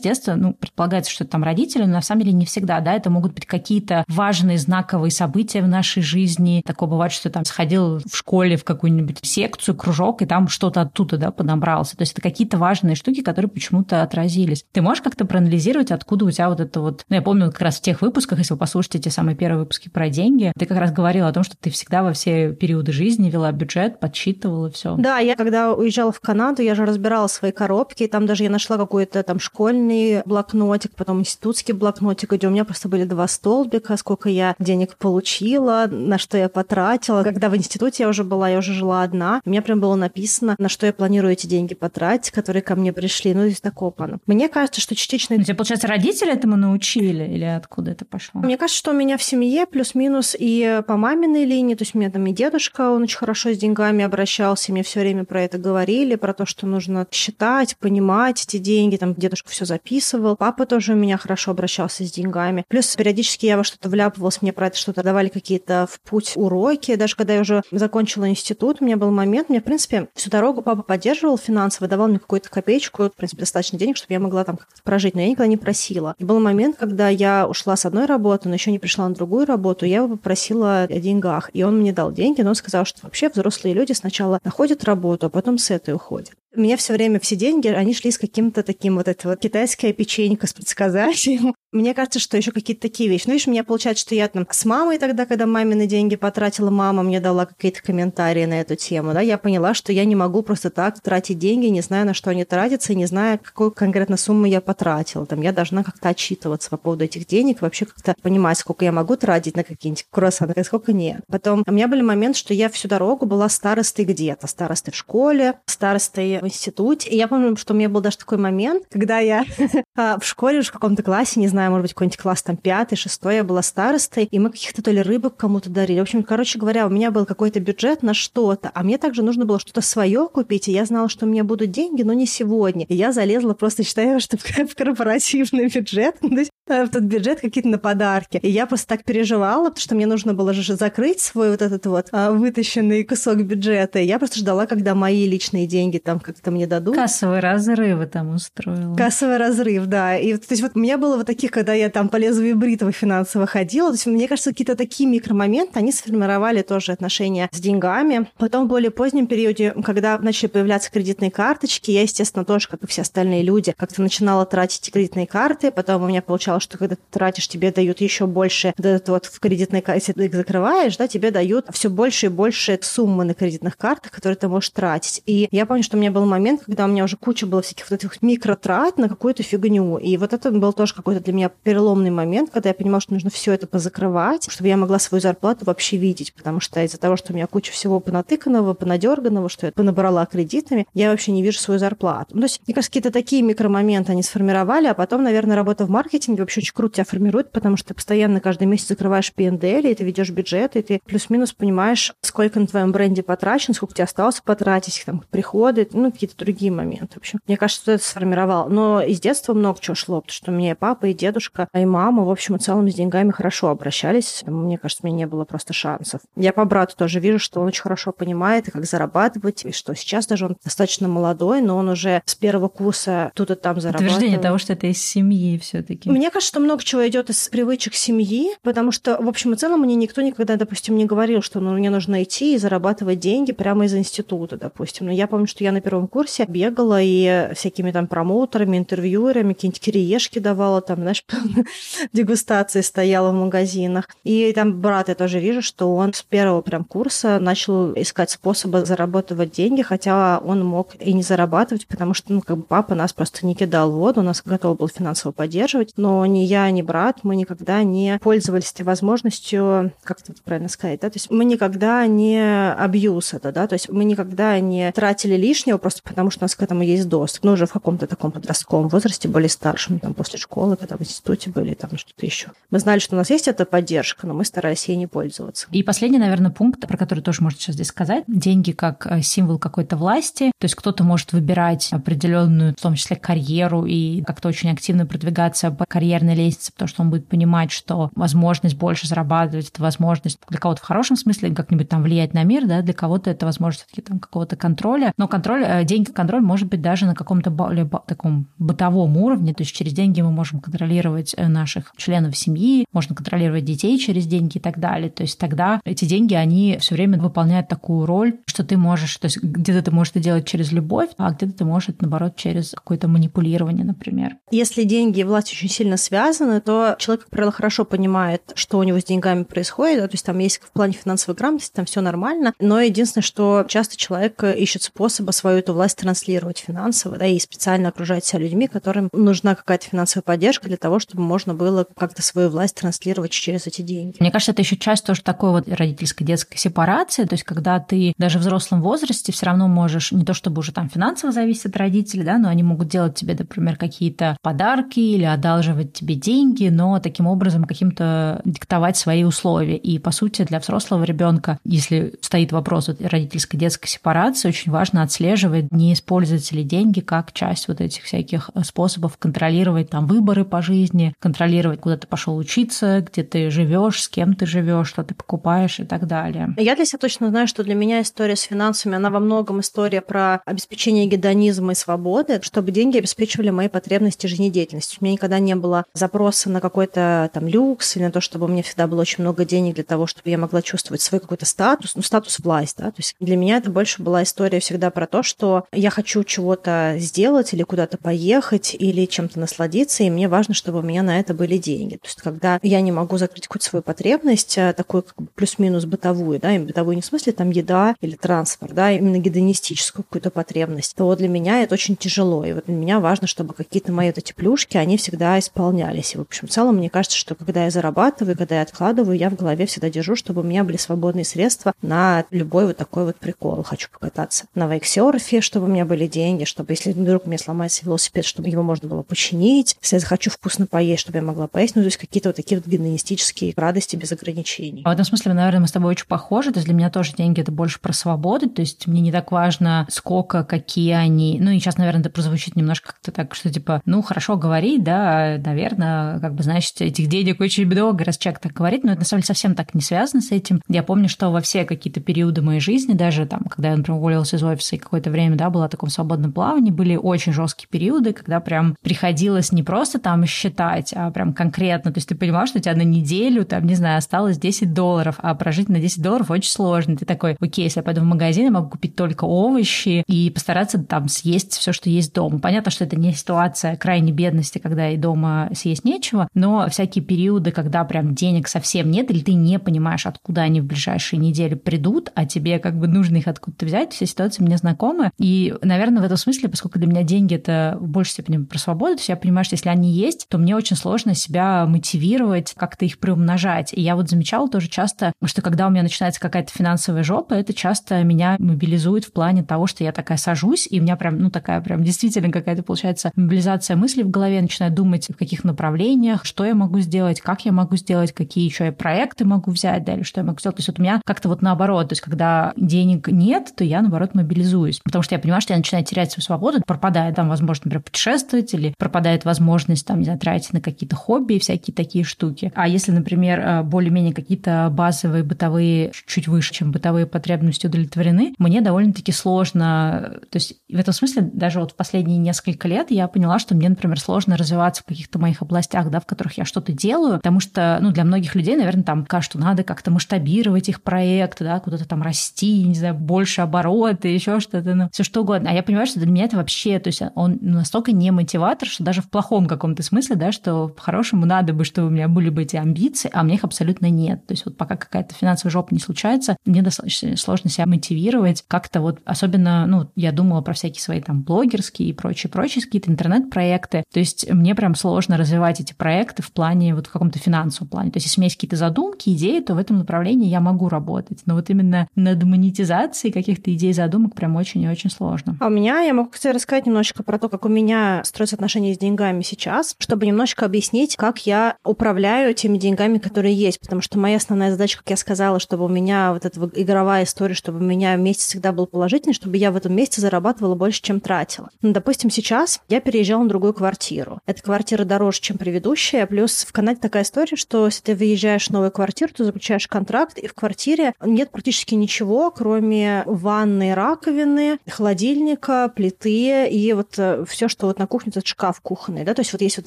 детства, ну, предполагается, что это там родители, но на самом деле не всегда, да, это могут быть какие-то важные знаковые события в нашей жизни. Такое бывает, что там сходил в школе в какую-нибудь секцию, кружок, и там что-то оттуда, да, подобрался. То есть это какие-то важные штуки, которые почему-то отразились. Ты можешь как-то проанализировать, откуда у тебя вот это вот... Ну, я помню как раз в тех выпусках, если вы послушаете те самые первые выпуски про деньги, ты как раз говорила о том, что ты всегда во все периоды жизни вела бюджет, подсчитывала все. Да, я когда уезжала в Канаду, я же разбирала свои коробки, и там даже я нашла какой-то там школьный блокнотик, потом институтский блокнотик, где у меня просто были два столбика, сколько я денег получила, на что я потратила. Когда в институте я уже была, я уже жила одна, у меня прям было написано, на что я планирую эти деньги потратить, которые ко мне пришли. Ну, здесь такого. Мне кажется, что частично... Ну, тебе, получается, родители этому научили или откуда это пошло? Мне кажется, что у меня в семье плюс-минус и по маминой линии, то есть у меня там и дедушка, он очень хорошо с деньгами обращался, мне все время про это говорили, про то, что нужно считать, понимать эти деньги, там дедушка все записывал. Папа тоже у меня хорошо обращался с деньгами. Плюс периодически я во что-то вляпывалась, мне про это что-то давали какие-то в путь уроки. Даже когда я уже закончила институт, у меня был момент, мне, в принципе, всю дорогу папа поддерживал финансово, давал мне какую-то копеечку, в принципе, достаточно денег, чтобы я могла там как-то прожить, но я никогда не просила. И был момент, когда я ушла с одной работы, но еще не пришла на другую работу, я его попросила о деньгах, и он мне дал деньги, но он сказал, что вообще взрослые люди сначала находят работу, а потом с этой уходят. У меня все время все деньги, они шли с каким-то таким вот это вот китайская печенька с предсказанием. Мне кажется, что еще какие-то такие вещи. Ну, видишь, у меня получается, что я там с мамой тогда, когда мамины деньги потратила, мама мне дала какие-то комментарии на эту тему, да, я поняла, что я не могу просто так тратить деньги, не зная, на что они тратятся, не зная, какую конкретно сумму я потратила. Там я должна как-то отчитываться по поводу этих денег, вообще как-то понимать, сколько я могу тратить на какие-нибудь круассаны, а сколько нет. Потом у меня были моменты, что я всю дорогу была старостой где-то. Старостой в школе, старостой в институте. И я помню, что у меня был даже такой момент, когда я а, в школе уже в каком-то классе, не знаю, может быть, какой-нибудь класс там пятый, шестой, я была старостой, и мы каких-то то ли рыбок кому-то дарили. В общем, короче говоря, у меня был какой-то бюджет на что-то, а мне также нужно было что-то свое купить, и я знала, что у меня будут деньги, но не сегодня. И я залезла просто, считаю, что в корпоративный бюджет, то есть в тот бюджет какие-то на подарки. И я просто так переживала, потому что мне нужно было же закрыть свой вот этот вот а, вытащенный кусок бюджета. И я просто ждала, когда мои личные деньги там как-то мне дадут. Кассовые разрывы там устроила. Кассовый разрыв, да. И то есть вот у меня было вот таких, когда я там по лезвию бритвы финансово ходила, то есть мне кажется, какие-то такие микромоменты, они сформировали тоже отношения с деньгами. Потом в более позднем периоде, когда начали появляться кредитные карточки, я, естественно, тоже, как и все остальные люди, как-то начинала тратить кредитные карты, потом у меня получалось что когда ты тратишь, тебе дают еще больше, вот этот вот в кредитной карте, ты их закрываешь, да, тебе дают все больше и больше суммы на кредитных картах, которые ты можешь тратить. И я помню, что у меня был момент, когда у меня уже куча было всяких вот этих микротрат на какую-то фигню. И вот это был тоже какой-то для меня переломный момент, когда я понимала, что нужно все это позакрывать, чтобы я могла свою зарплату вообще видеть, потому что из-за того, что у меня куча всего понатыканного, понадерганного, что я понабрала кредитами, я вообще не вижу свою зарплату. Ну, то есть, мне кажется, какие-то такие микромоменты они сформировали, а потом, наверное, работа в маркетинге вообще очень круто тебя формирует, потому что ты постоянно каждый месяц закрываешь PNDL, и ты ведешь бюджет, и ты плюс-минус понимаешь, сколько на твоем бренде потрачено, сколько тебе осталось потратить, там, приходы, ну, какие-то другие моменты. В общем, мне кажется, что это сформировало. Но из детства много чего шло, потому что у меня и папа, и дедушка, и мама, в общем и целом, с деньгами хорошо обращались. Мне кажется, мне не было просто шансов. Я по брату тоже вижу, что он очень хорошо понимает, как зарабатывать, и что сейчас даже он достаточно молодой, но он уже с первого курса тут и там зарабатывает. Утверждение того, что это из семьи все таки Мне кажется, что много чего идет из привычек семьи, потому что, в общем и целом, мне никто никогда, допустим, не говорил, что ну, мне нужно идти и зарабатывать деньги прямо из института, допустим. Но я помню, что я на первом курсе бегала и всякими там промоутерами, интервьюерами, какие-нибудь кириешки давала, там, знаешь, дегустации стояла в магазинах. И там брат я тоже вижу, что он с первого прям курса начал искать способы зарабатывать деньги, хотя он мог и не зарабатывать, потому что, ну, как бы папа нас просто не кидал в воду, нас готов был финансово поддерживать, но ни я, ни брат, мы никогда не пользовались этой возможностью, как это правильно сказать, да, то есть мы никогда не абьюз это, да, то есть мы никогда не тратили лишнего просто потому, что у нас к этому есть доступ, ну, уже в каком-то таком подростковом возрасте, были старшими, там, после школы, когда в институте были, там, что-то еще. Мы знали, что у нас есть эта поддержка, но мы старались ей не пользоваться. И последний, наверное, пункт, про который тоже можно сейчас здесь сказать. Деньги как э, символ какой-то власти. То есть кто-то может выбирать определенную, в том числе, карьеру и как-то очень активно продвигаться по карьерной лестнице, потому что он будет понимать, что возможность больше зарабатывать, это возможность для кого-то в хорошем смысле как-нибудь там влиять на мир, да, для кого-то это возможность все-таки там какого-то контроля. Но контроль, э, деньги контроль может быть даже на каком-то более таком бытовом уровне, то есть через деньги мы можем контролировать э, наших членов семьи, можно контролировать детей через деньги и так далее. То есть тогда эти деньги, они все время выполняют такую роль, что ты можешь, то есть где-то ты можешь это делать через любовь, а где-то ты можешь, наоборот, через какое-то манипулирование, например. Если деньги и власть очень сильно связаны, то человек, как правило, хорошо понимает, что у него с деньгами происходит, да, то есть там есть в плане финансовой грамотности, там все нормально, но единственное, что часто человек ищет способа свою эту власть транслировать финансово, да, и специально окружать себя людьми, которым нужна какая-то финансовая поддержка для того, чтобы можно было как-то свою власть транслировать через эти деньги. Мне кажется, это еще часть тоже такой вот родительской детской сепарации, то есть когда ты даже в взрослом возрасте все равно можешь не то чтобы уже там финансово зависеть от родителей, да, но они могут делать тебе, например, какие-то подарки или одалживать тебе деньги, но таким образом каким-то диктовать свои условия. И, по сути, для взрослого ребенка, если стоит вопрос вот родительской детской сепарации, очень важно отслеживать, не используются ли деньги как часть вот этих всяких способов контролировать там выборы по жизни, контролировать, куда ты пошел учиться, где ты живешь, с кем ты живешь, что ты покупаешь и так далее. Я для себя точно знаю, что для меня история с финансами, она во многом история про обеспечение гедонизма и свободы, чтобы деньги обеспечивали мои потребности жизнедеятельности. У меня никогда не было запроса на какой-то там люкс или на то, чтобы у меня всегда было очень много денег для того, чтобы я могла чувствовать свой какой-то статус, ну, статус власть, да, то есть для меня это больше была история всегда про то, что я хочу чего-то сделать или куда-то поехать или чем-то насладиться, и мне важно, чтобы у меня на это были деньги. То есть когда я не могу закрыть какую-то свою потребность, а, такую как бы плюс-минус бытовую, да, и бытовую не в смысле там еда или транспорт, да, именно гедонистическую какую-то потребность, то для меня это очень тяжело. И вот для меня важно, чтобы какие-то мои вот эти плюшки, они всегда исполнялись. И, в общем, в целом, мне кажется, что когда я зарабатываю, когда я откладываю, я в голове всегда держу, чтобы у меня были свободные средства на любой вот такой вот прикол. Хочу покататься на вейксерфе, чтобы у меня были деньги, чтобы, если вдруг мне сломается велосипед, чтобы его можно было починить. Если я захочу вкусно поесть, чтобы я могла поесть. Ну, то есть какие-то вот такие вот гедонистические радости без ограничений. В этом смысле, наверное, мы с тобой очень похожи. То есть для меня тоже деньги — это больше про свободу. То есть мне не так важно, сколько, какие они. Ну, и сейчас, наверное, это прозвучит немножко как-то так, что типа, ну, хорошо говорить, да, наверное, как бы, значит, этих денег очень много, раз человек так говорит, но это на самом деле совсем так не связано с этим. Я помню, что во все какие-то периоды моей жизни, даже там, когда я, например, уволилась из офиса и какое-то время, да, была в таком свободном плавании, были очень жесткие периоды, когда прям приходилось не просто там считать, а прям конкретно. То есть ты понимал, что у тебя на неделю, там, не знаю, осталось 10 долларов, а прожить на 10 долларов очень сложно. Ты такой, окей, если я пойду в магазин, я могу купить только овощи и постараться там съесть все, что есть дома. Понятно, что это не ситуация крайней бедности, когда и дома съесть нечего, но всякие периоды, когда прям денег совсем нет, или ты не понимаешь, откуда они в ближайшие недели придут, а тебе как бы нужно их откуда-то взять, все ситуации мне знакомы. И, наверное, в этом смысле, поскольку для меня деньги — это в большей степени про свободу, то я понимаю, что если они есть, то мне очень сложно себя мотивировать, как-то их приумножать. И я вот замечала тоже часто, что когда у меня начинается какая-то финансовая жопа, это часто меня мобилизует в плане того, что я такая сажусь, и у меня прям, ну, такая прям действительно какая-то получается мобилизация мыслей в голове, я начинаю думать, в каких каких направлениях, что я могу сделать, как я могу сделать, какие еще я проекты могу взять, да, или что я могу сделать. То есть вот у меня как-то вот наоборот, то есть когда денег нет, то я, наоборот, мобилизуюсь, потому что я понимаю, что я начинаю терять свою свободу, пропадает там возможность, например, путешествовать, или пропадает возможность там, не знаю, тратить на какие-то хобби всякие такие штуки. А если, например, э, более-менее какие-то базовые бытовые, чуть выше, чем бытовые потребности удовлетворены, мне довольно-таки сложно, то есть в этом смысле даже вот в последние несколько лет я поняла, что мне, например, сложно развиваться в каких-то моих областях, да, в которых я что-то делаю, потому что, ну, для многих людей, наверное, там кажется, что надо как-то масштабировать их проект, да, куда-то там расти, не знаю, больше обороты, еще что-то, ну, все что угодно. А я понимаю, что для меня это вообще, то есть он настолько не мотиватор, что даже в плохом каком-то смысле, да, что по-хорошему надо бы, чтобы у меня были бы эти амбиции, а у меня их абсолютно нет. То есть вот пока какая-то финансовая жопа не случается, мне достаточно сложно себя мотивировать как-то вот, особенно, ну, я думала про всякие свои там блогерские и прочие-прочие какие-то интернет-проекты. То есть мне прям сложно развивать эти проекты в плане, вот в каком-то финансовом плане. То есть если у меня есть какие-то задумки, идеи, то в этом направлении я могу работать. Но вот именно над монетизацией каких-то идей, задумок прям очень и очень сложно. А у меня, я могу, кстати, рассказать немножечко про то, как у меня строятся отношения с деньгами сейчас, чтобы немножечко объяснить, как я управляю теми деньгами, которые есть. Потому что моя основная задача, как я сказала, чтобы у меня вот эта игровая история, чтобы у меня месяц всегда был положительный, чтобы я в этом месяце зарабатывала больше, чем тратила. Ну, допустим, сейчас я переезжала на другую квартиру. Эта квартира дороже, чем предыдущая, плюс в Канаде такая история, что если ты выезжаешь в новую квартиру, ты заключаешь контракт, и в квартире нет практически ничего, кроме ванной, раковины, холодильника, плиты и вот э, все, что вот на кухне, этот шкаф кухонный, да, то есть вот есть вот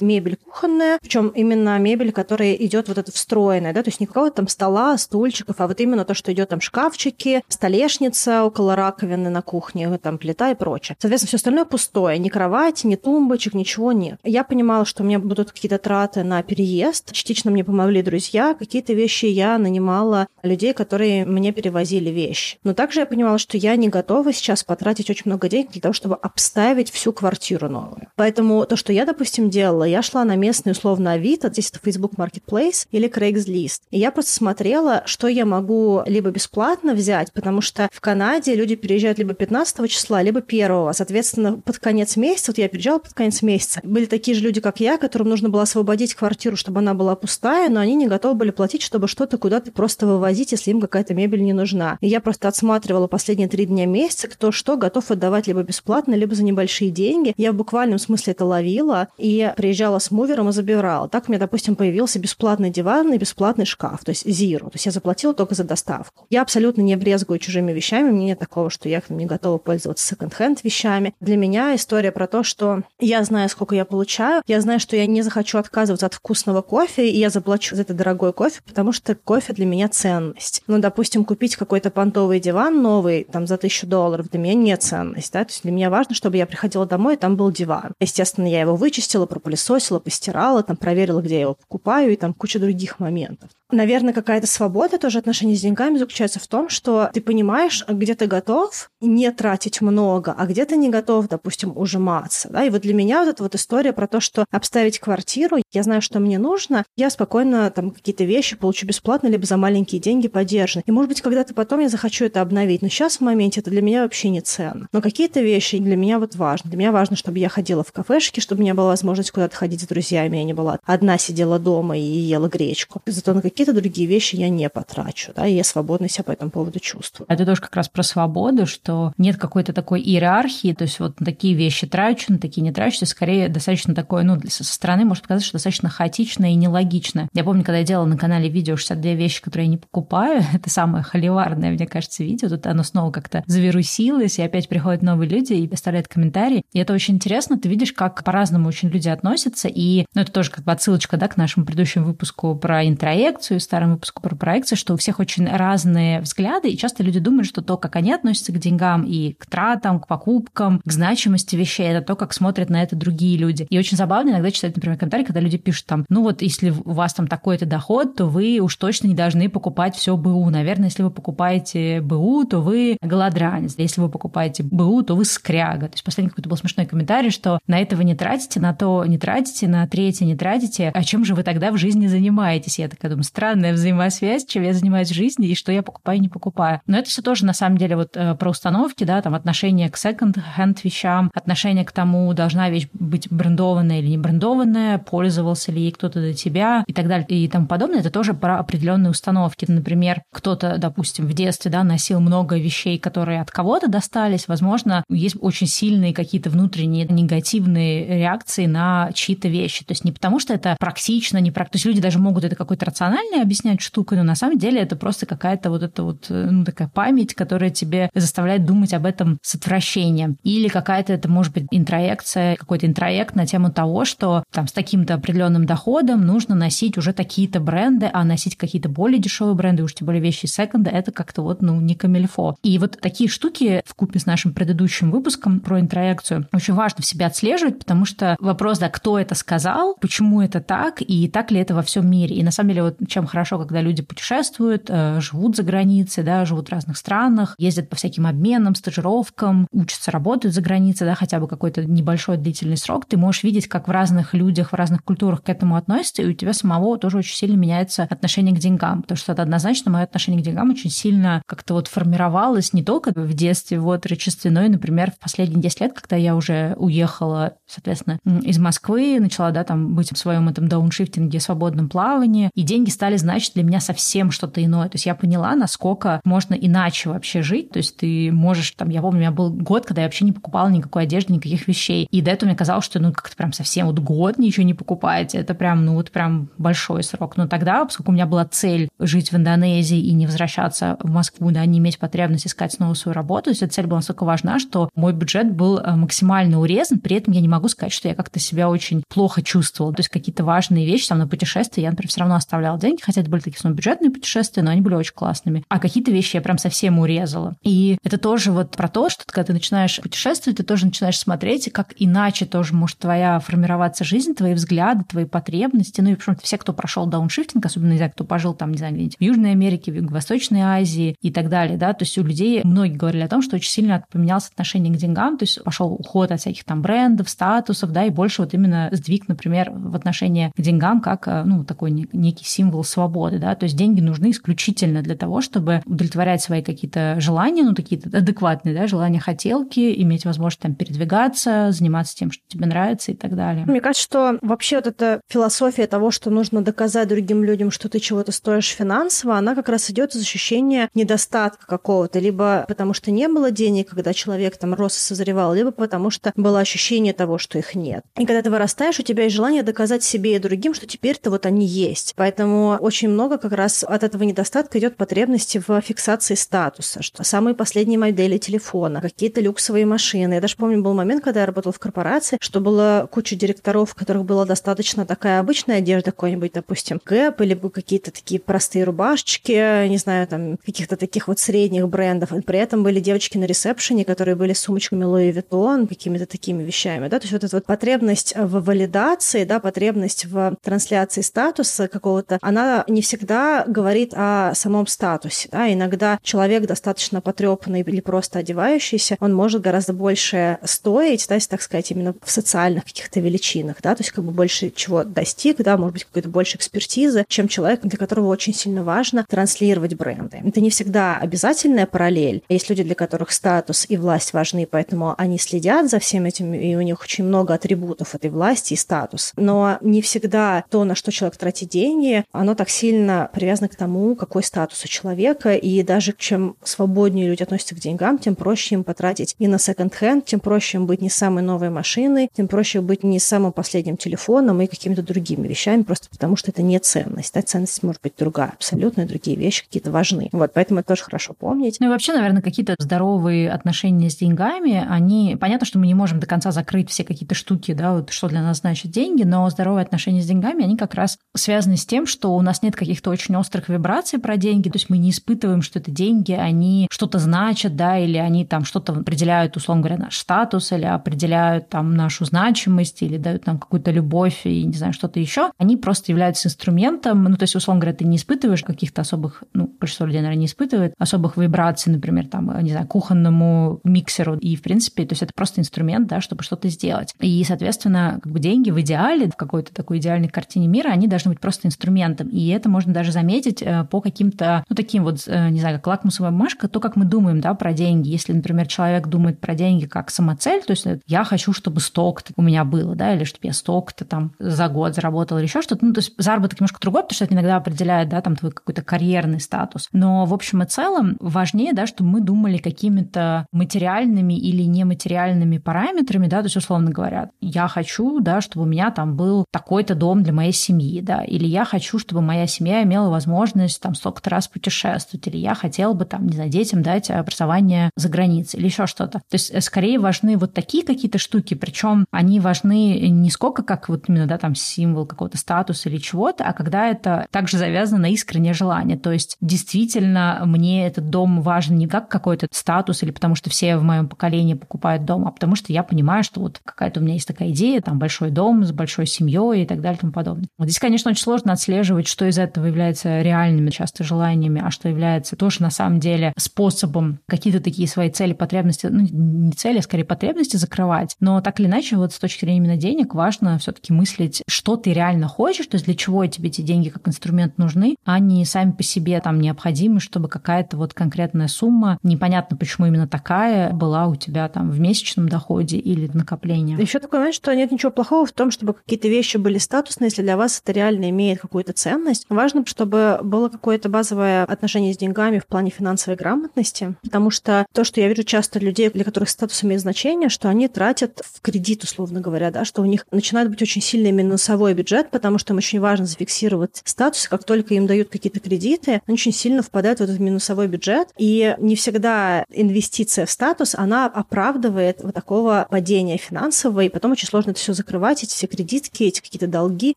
мебель кухонная, причем именно мебель, которая идет вот эта встроенная, да, то есть никакого там стола, стульчиков, а вот именно то, что идет там шкафчики, столешница около раковины на кухне, там плита и прочее. Соответственно, все остальное пустое, ни кровати, ни тумбочек, ничего нет. Я понимала, что у меня будут какие-то траты на переезд, частично мне помогли друзья, какие-то вещи я нанимала людей, которые мне перевозили вещи. Но также я понимала, что я не готова сейчас потратить очень много денег для того, чтобы обставить всю квартиру новую. Поэтому то, что я, допустим, делала, я шла на местный условно Авито, здесь это Facebook Marketplace или Craigslist. И я просто смотрела, что я могу либо бесплатно взять, потому что в Канаде люди переезжают либо 15 числа, либо 1. Соответственно, под конец месяца, вот я переезжала под конец месяца, были такие же люди, как я, которым нужно было освободить квартиру, чтобы она была пустая, но они не готовы были платить, чтобы что-то куда-то просто вывозить, если им какая-то мебель не нужна. И я просто отсматривала последние три дня месяца, кто что готов отдавать либо бесплатно, либо за небольшие деньги. Я в буквальном смысле это ловила и приезжала с мувером и забирала. Так у меня, допустим, появился бесплатный диван и бесплатный шкаф, то есть zero. То есть я заплатила только за доставку. Я абсолютно не брезгую чужими вещами, мне нет такого, что я не готова пользоваться секонд-хенд вещами. Для меня история про то, что я знаю, сколько я получаю, я знаю, что я не захочу отказываться от вкусного кофе, и я заплачу за это дорогой кофе, потому что кофе для меня ценность. Ну, допустим, купить какой-то понтовый диван новый, там, за тысячу долларов, для меня не ценность, да, то есть для меня важно, чтобы я приходила домой, и там был диван. Естественно, я его вычистила, пропылесосила, постирала, там, проверила, где я его покупаю, и там куча других моментов. Наверное, какая-то свобода тоже отношения с деньгами заключается в том, что ты понимаешь, где ты готов не тратить много, а где ты не готов, допустим, ужиматься. Да? И вот для меня вот эта вот история про то, что обставить квартиру, я знаю, что мне нужно, я спокойно там какие-то вещи получу бесплатно, либо за маленькие деньги поддержаны. И, может быть, когда-то потом я захочу это обновить. Но сейчас в моменте это для меня вообще не ценно. Но какие-то вещи для меня вот важны. Для меня важно, чтобы я ходила в кафешки, чтобы у меня была возможность куда-то ходить с друзьями, я не была одна сидела дома и ела гречку. Зато на какие-то другие вещи я не потрачу, да, и я свободно себя по этому поводу чувствую. Это тоже как раз про свободу, что нет какой-то такой иерархии, то есть вот такие вещи трачу, на такие не трачу, скорее достаточно такое, ну, со стороны может показаться, что достаточно хаотичное и нелогичное. Я помню, когда я делала на канале видео 62 вещи, которые я не покупаю, это самое холиварное, мне кажется, видео, тут оно снова как-то завирусилось, и опять приходят новые люди и оставляют комментарии. И это очень интересно, ты видишь, как по-разному очень люди относятся, и ну, это тоже как бы отсылочка да, к нашему предыдущему выпуску про интроекцию, старому выпуску про проекцию, что у всех очень разные взгляды, и часто люди думают, что то, как они относятся к деньгам и к тратам, к покупкам, к значимости вещей, это то, как смотрят на это другие люди. И очень забавно иногда читать, например, комментарии, когда люди пишут там, ну вот если у вас там такой-то доход, то вы уж точно не должны покупать все БУ. Наверное, если вы покупаете БУ, то вы голодранец. Если вы покупаете БУ, то вы скряга. То есть последний какой-то был смешной комментарий, что на это вы не тратите, на то не тратите, на третье не тратите. А чем же вы тогда в жизни занимаетесь? Я такая думаю, странная взаимосвязь, чем я занимаюсь в жизни и что я покупаю и не покупаю. Но это все тоже на самом деле вот э, про установки, да, там отношение к second-hand вещам, отношение к тому, должна вещь быть брендованная или не брендованная, продиктованная, пользовался ли ей кто-то до тебя и так далее и тому подобное. Это тоже про определенные установки. Например, кто-то, допустим, в детстве да, носил много вещей, которые от кого-то достались. Возможно, есть очень сильные какие-то внутренние негативные реакции на чьи-то вещи. То есть не потому, что это практично, не практично. То есть люди даже могут это какой-то рационально объяснять штукой, но на самом деле это просто какая-то вот эта вот ну, такая память, которая тебе заставляет думать об этом с отвращением. Или какая-то это может быть интроекция, какой-то интроект на тему того, что там с таким-то определенным доходом нужно носить уже такие-то бренды, а носить какие-то более дешевые бренды, уж тем более вещи секонда, это как-то вот, ну, не камильфо. И вот такие штуки в купе с нашим предыдущим выпуском про интроекцию очень важно в себе отслеживать, потому что вопрос, да, кто это сказал, почему это так, и так ли это во всем мире. И на самом деле вот чем хорошо, когда люди путешествуют, э, живут за границей, да, живут в разных странах, ездят по всяким обменам, стажировкам, учатся, работают за границей, да, хотя бы какой-то небольшой длительный срок, ты можешь видеть, как в разных людях, в разных культурах к этому относятся, и у тебя самого тоже очень сильно меняется отношение к деньгам, потому что это однозначно мое отношение к деньгам очень сильно как-то вот формировалось не только в детстве, в отрочестве, но и, например, в последние 10 лет, когда я уже уехала, соответственно, из Москвы, начала, да, там быть в своем этом дауншифтинге, свободном плавании, и деньги стали значить для меня совсем что-то иное. То есть я поняла, насколько можно иначе вообще жить. То есть ты можешь, там, я помню, у меня был год, когда я вообще не покупала никакой одежды, никаких вещей. И до этого мне казалось, что ну как-то прям совсем вот год ничего не покупаете. Это прям, ну вот прям большой срок. Но тогда, поскольку у меня была цель жить в Индонезии и не возвращаться в Москву, да, не иметь потребность искать снова свою работу, то есть эта цель была настолько важна, что мой бюджет был э, максимально урезан, при этом я не могу сказать, что я как-то себя очень плохо чувствовала. То есть какие-то важные вещи там на путешествия я, например, все равно оставляла деньги, хотя это были такие снова бюджетные путешествия, но они были очень классными. А какие-то вещи я прям совсем урезала. И это тоже вот про то, что когда ты начинаешь путешествовать, ты тоже начинаешь смотреть, как иначе тоже может твоя формироваться жизнь, твои взгляды, твои потребности. Ну и почему-то все, кто прошел дауншифтинг, особенно, не знаю, кто пожил там, не знаю, в Южной Америке, в Юго-Восточной Азии и так далее, да, то есть у людей многие говорили о том, что очень сильно поменялось отношение к деньгам, то есть пошел уход от всяких там брендов, статусов, да, и больше вот именно сдвиг, например, в отношении к деньгам как, э, ну, такой некий символ свободы, да, то есть деньги нужны исключительно для того, чтобы удовлетворять свои какие-то желания, ну, такие адекватные, да, желания, хотелки, иметь возможность там передвигаться, заниматься тем, что тебе нравится и так далее. Мне кажется, что вообще вот эта философия того, что нужно доказать другим людям, что ты чего-то стоишь финансово, она как раз идет из ощущения недостатка какого-то, либо потому что не было денег, когда человек там рос и созревал, либо потому что было ощущение того, что их нет. И когда ты вырастаешь, у тебя есть желание доказать себе и другим, что теперь-то вот они есть. Поэтому очень много как раз от этого недостатка идет потребности в фиксации статуса, что самые последние модели телефона, какие-то люксовые машины. Я даже помню, был момент, когда я работала в корпорации, что было куча директоров, у которых была достаточно такая обычная одежда, какой-нибудь, допустим, Гэп или какие-то такие простые рубашечки, не знаю, там, каких-то таких вот средних брендов. И при этом были девочки на ресепшене, которые были сумочками Louis Vuitton, какими-то такими вещами, да, то есть вот эта вот потребность в валидации, да, потребность в трансляции статуса какого-то, она не всегда говорит о самом статусе, да, иногда человек достаточно потрепанный или просто одевающийся, он может гораздо больше стоить, да, так сказать, именно в социальных каких-то величинах, да, то есть как бы больше чего достиг, да, может быть, какой-то больше экспертизы, чем человек, для которого очень сильно важно транслировать бренды. Это не всегда обязательная параллель. Есть люди, для которых статус и власть важны, поэтому они следят за всем этим, и у них очень много атрибутов этой власти и статус. Но не всегда то, на что человек тратит деньги, оно так сильно привязано к тому, какой статус у человека, и даже чем свободнее люди относятся к деньгам, тем проще им потратить и на секонд-хенд, тем проще им быть не самой новой машиной, тем проще быть не самым последним телефоном и какими-то другими вещами, просто потому что это не ценность. Да? Ценность может быть другая, абсолютно другие вещи какие-то важны. Вот, поэтому это тоже хорошо помнить. Ну и вообще, наверное, какие-то здоровые отношения с деньгами, они... Понятно, что мы не можем до конца закрыть все какие-то штуки, да, вот что для нас значит деньги, но здоровые отношения с деньгами, они как раз связаны с тем, что у нас нет каких-то очень острых вибраций про деньги, то есть мы не испытываем, что это деньги, они что-то значат, да, или они там что-то определяют, условно говоря, наш статус, или определяют там нашу значимость, или дают нам какую-то любовь и, не знаю, что-то еще. Они просто являются инструментом, ну, то есть, условно говоря, ты не испытываешь каких-то особых, ну, большинство людей, наверное, не испытывает особых вибраций, например, там, не знаю, кухонному миксеру. И, в принципе, то есть это просто инструмент, да, чтобы что-то сделать. И, соответственно, как бы деньги в идеале, в какой-то такой идеальной картине мира, они должны быть просто инструментом. И это можно даже заметить э, по каким-то, ну, таким вот, э, не знаю, как лакмусовая бумажка, то, как мы думаем, да, про деньги. Если, например, человек думает про деньги как самоцель, то есть я хочу, чтобы столько-то у меня было, да, или чтобы я столько-то там за год заработал или еще что-то. Ну, то есть заработок немножко другой, потому что это иногда определяет, да, там твой какой-то карьерный статус. Но в общем и целом важнее, да, чтобы мы думали какими-то материальными или нематериальными параметрами, да, то есть условно говоря, я хочу, да, чтобы у меня там был такой-то дом для моей семьи, да, или я хочу, чтобы моя семья имела возможность там столько-то раз путешествовать, или я хотел бы там, не знаю, детям дать образование за границей, или еще что-то. То есть э, скорее важны вот такие какие-то штуки, причем они важны не сколько как вот именно, да, там символ какого-то статуса или чего-то, а когда это также завязано на искреннее желание. То есть действительно мне этот дом важен не как какой-то статус или потому что все в моем поколении покупают дом, а потому что я понимаю, что вот какая-то у меня есть такая идея, там большой дом с большой семьей и так далее и тому подобное. Вот здесь, конечно, очень сложно отслеживать, что из этого является реальными часто желаниями, а что является тоже на самом деле способом какие-то такие свои цели, потребности, ну не цели, а скорее потребности закрывать. Но так или иначе, вот с точки зрения именно денег, важно все-таки мыслить, что ты реально хочешь, то есть для чего тебе эти деньги как инструмент нужны, а не сами по себе там необходимы, чтобы какая-то вот конкретная сумма, непонятно почему именно такая, была у тебя там в месячном доходе или накоплении. Еще такой момент, что нет ничего плохого в том, чтобы какие-то вещи были статусные, если для вас это реально имеет какую-то ценность. Важно, чтобы было какое-то базовое отношение с деньгами в плане финансовой грамотности, потому что то, что я вижу часто людей, для которых статус имеет значение, что они тратят в кредит, условно говоря, да, что у них начинает быть очень сильный минусовой бюджет, потому что им очень важно зафиксировать статус. Как только им дают какие-то кредиты, они очень сильно впадают в этот минусовой бюджет. И не всегда инвестиция в статус, она оправдывает вот такого падения финансового, и потом очень сложно это все закрывать, эти все кредитки, эти какие-то долги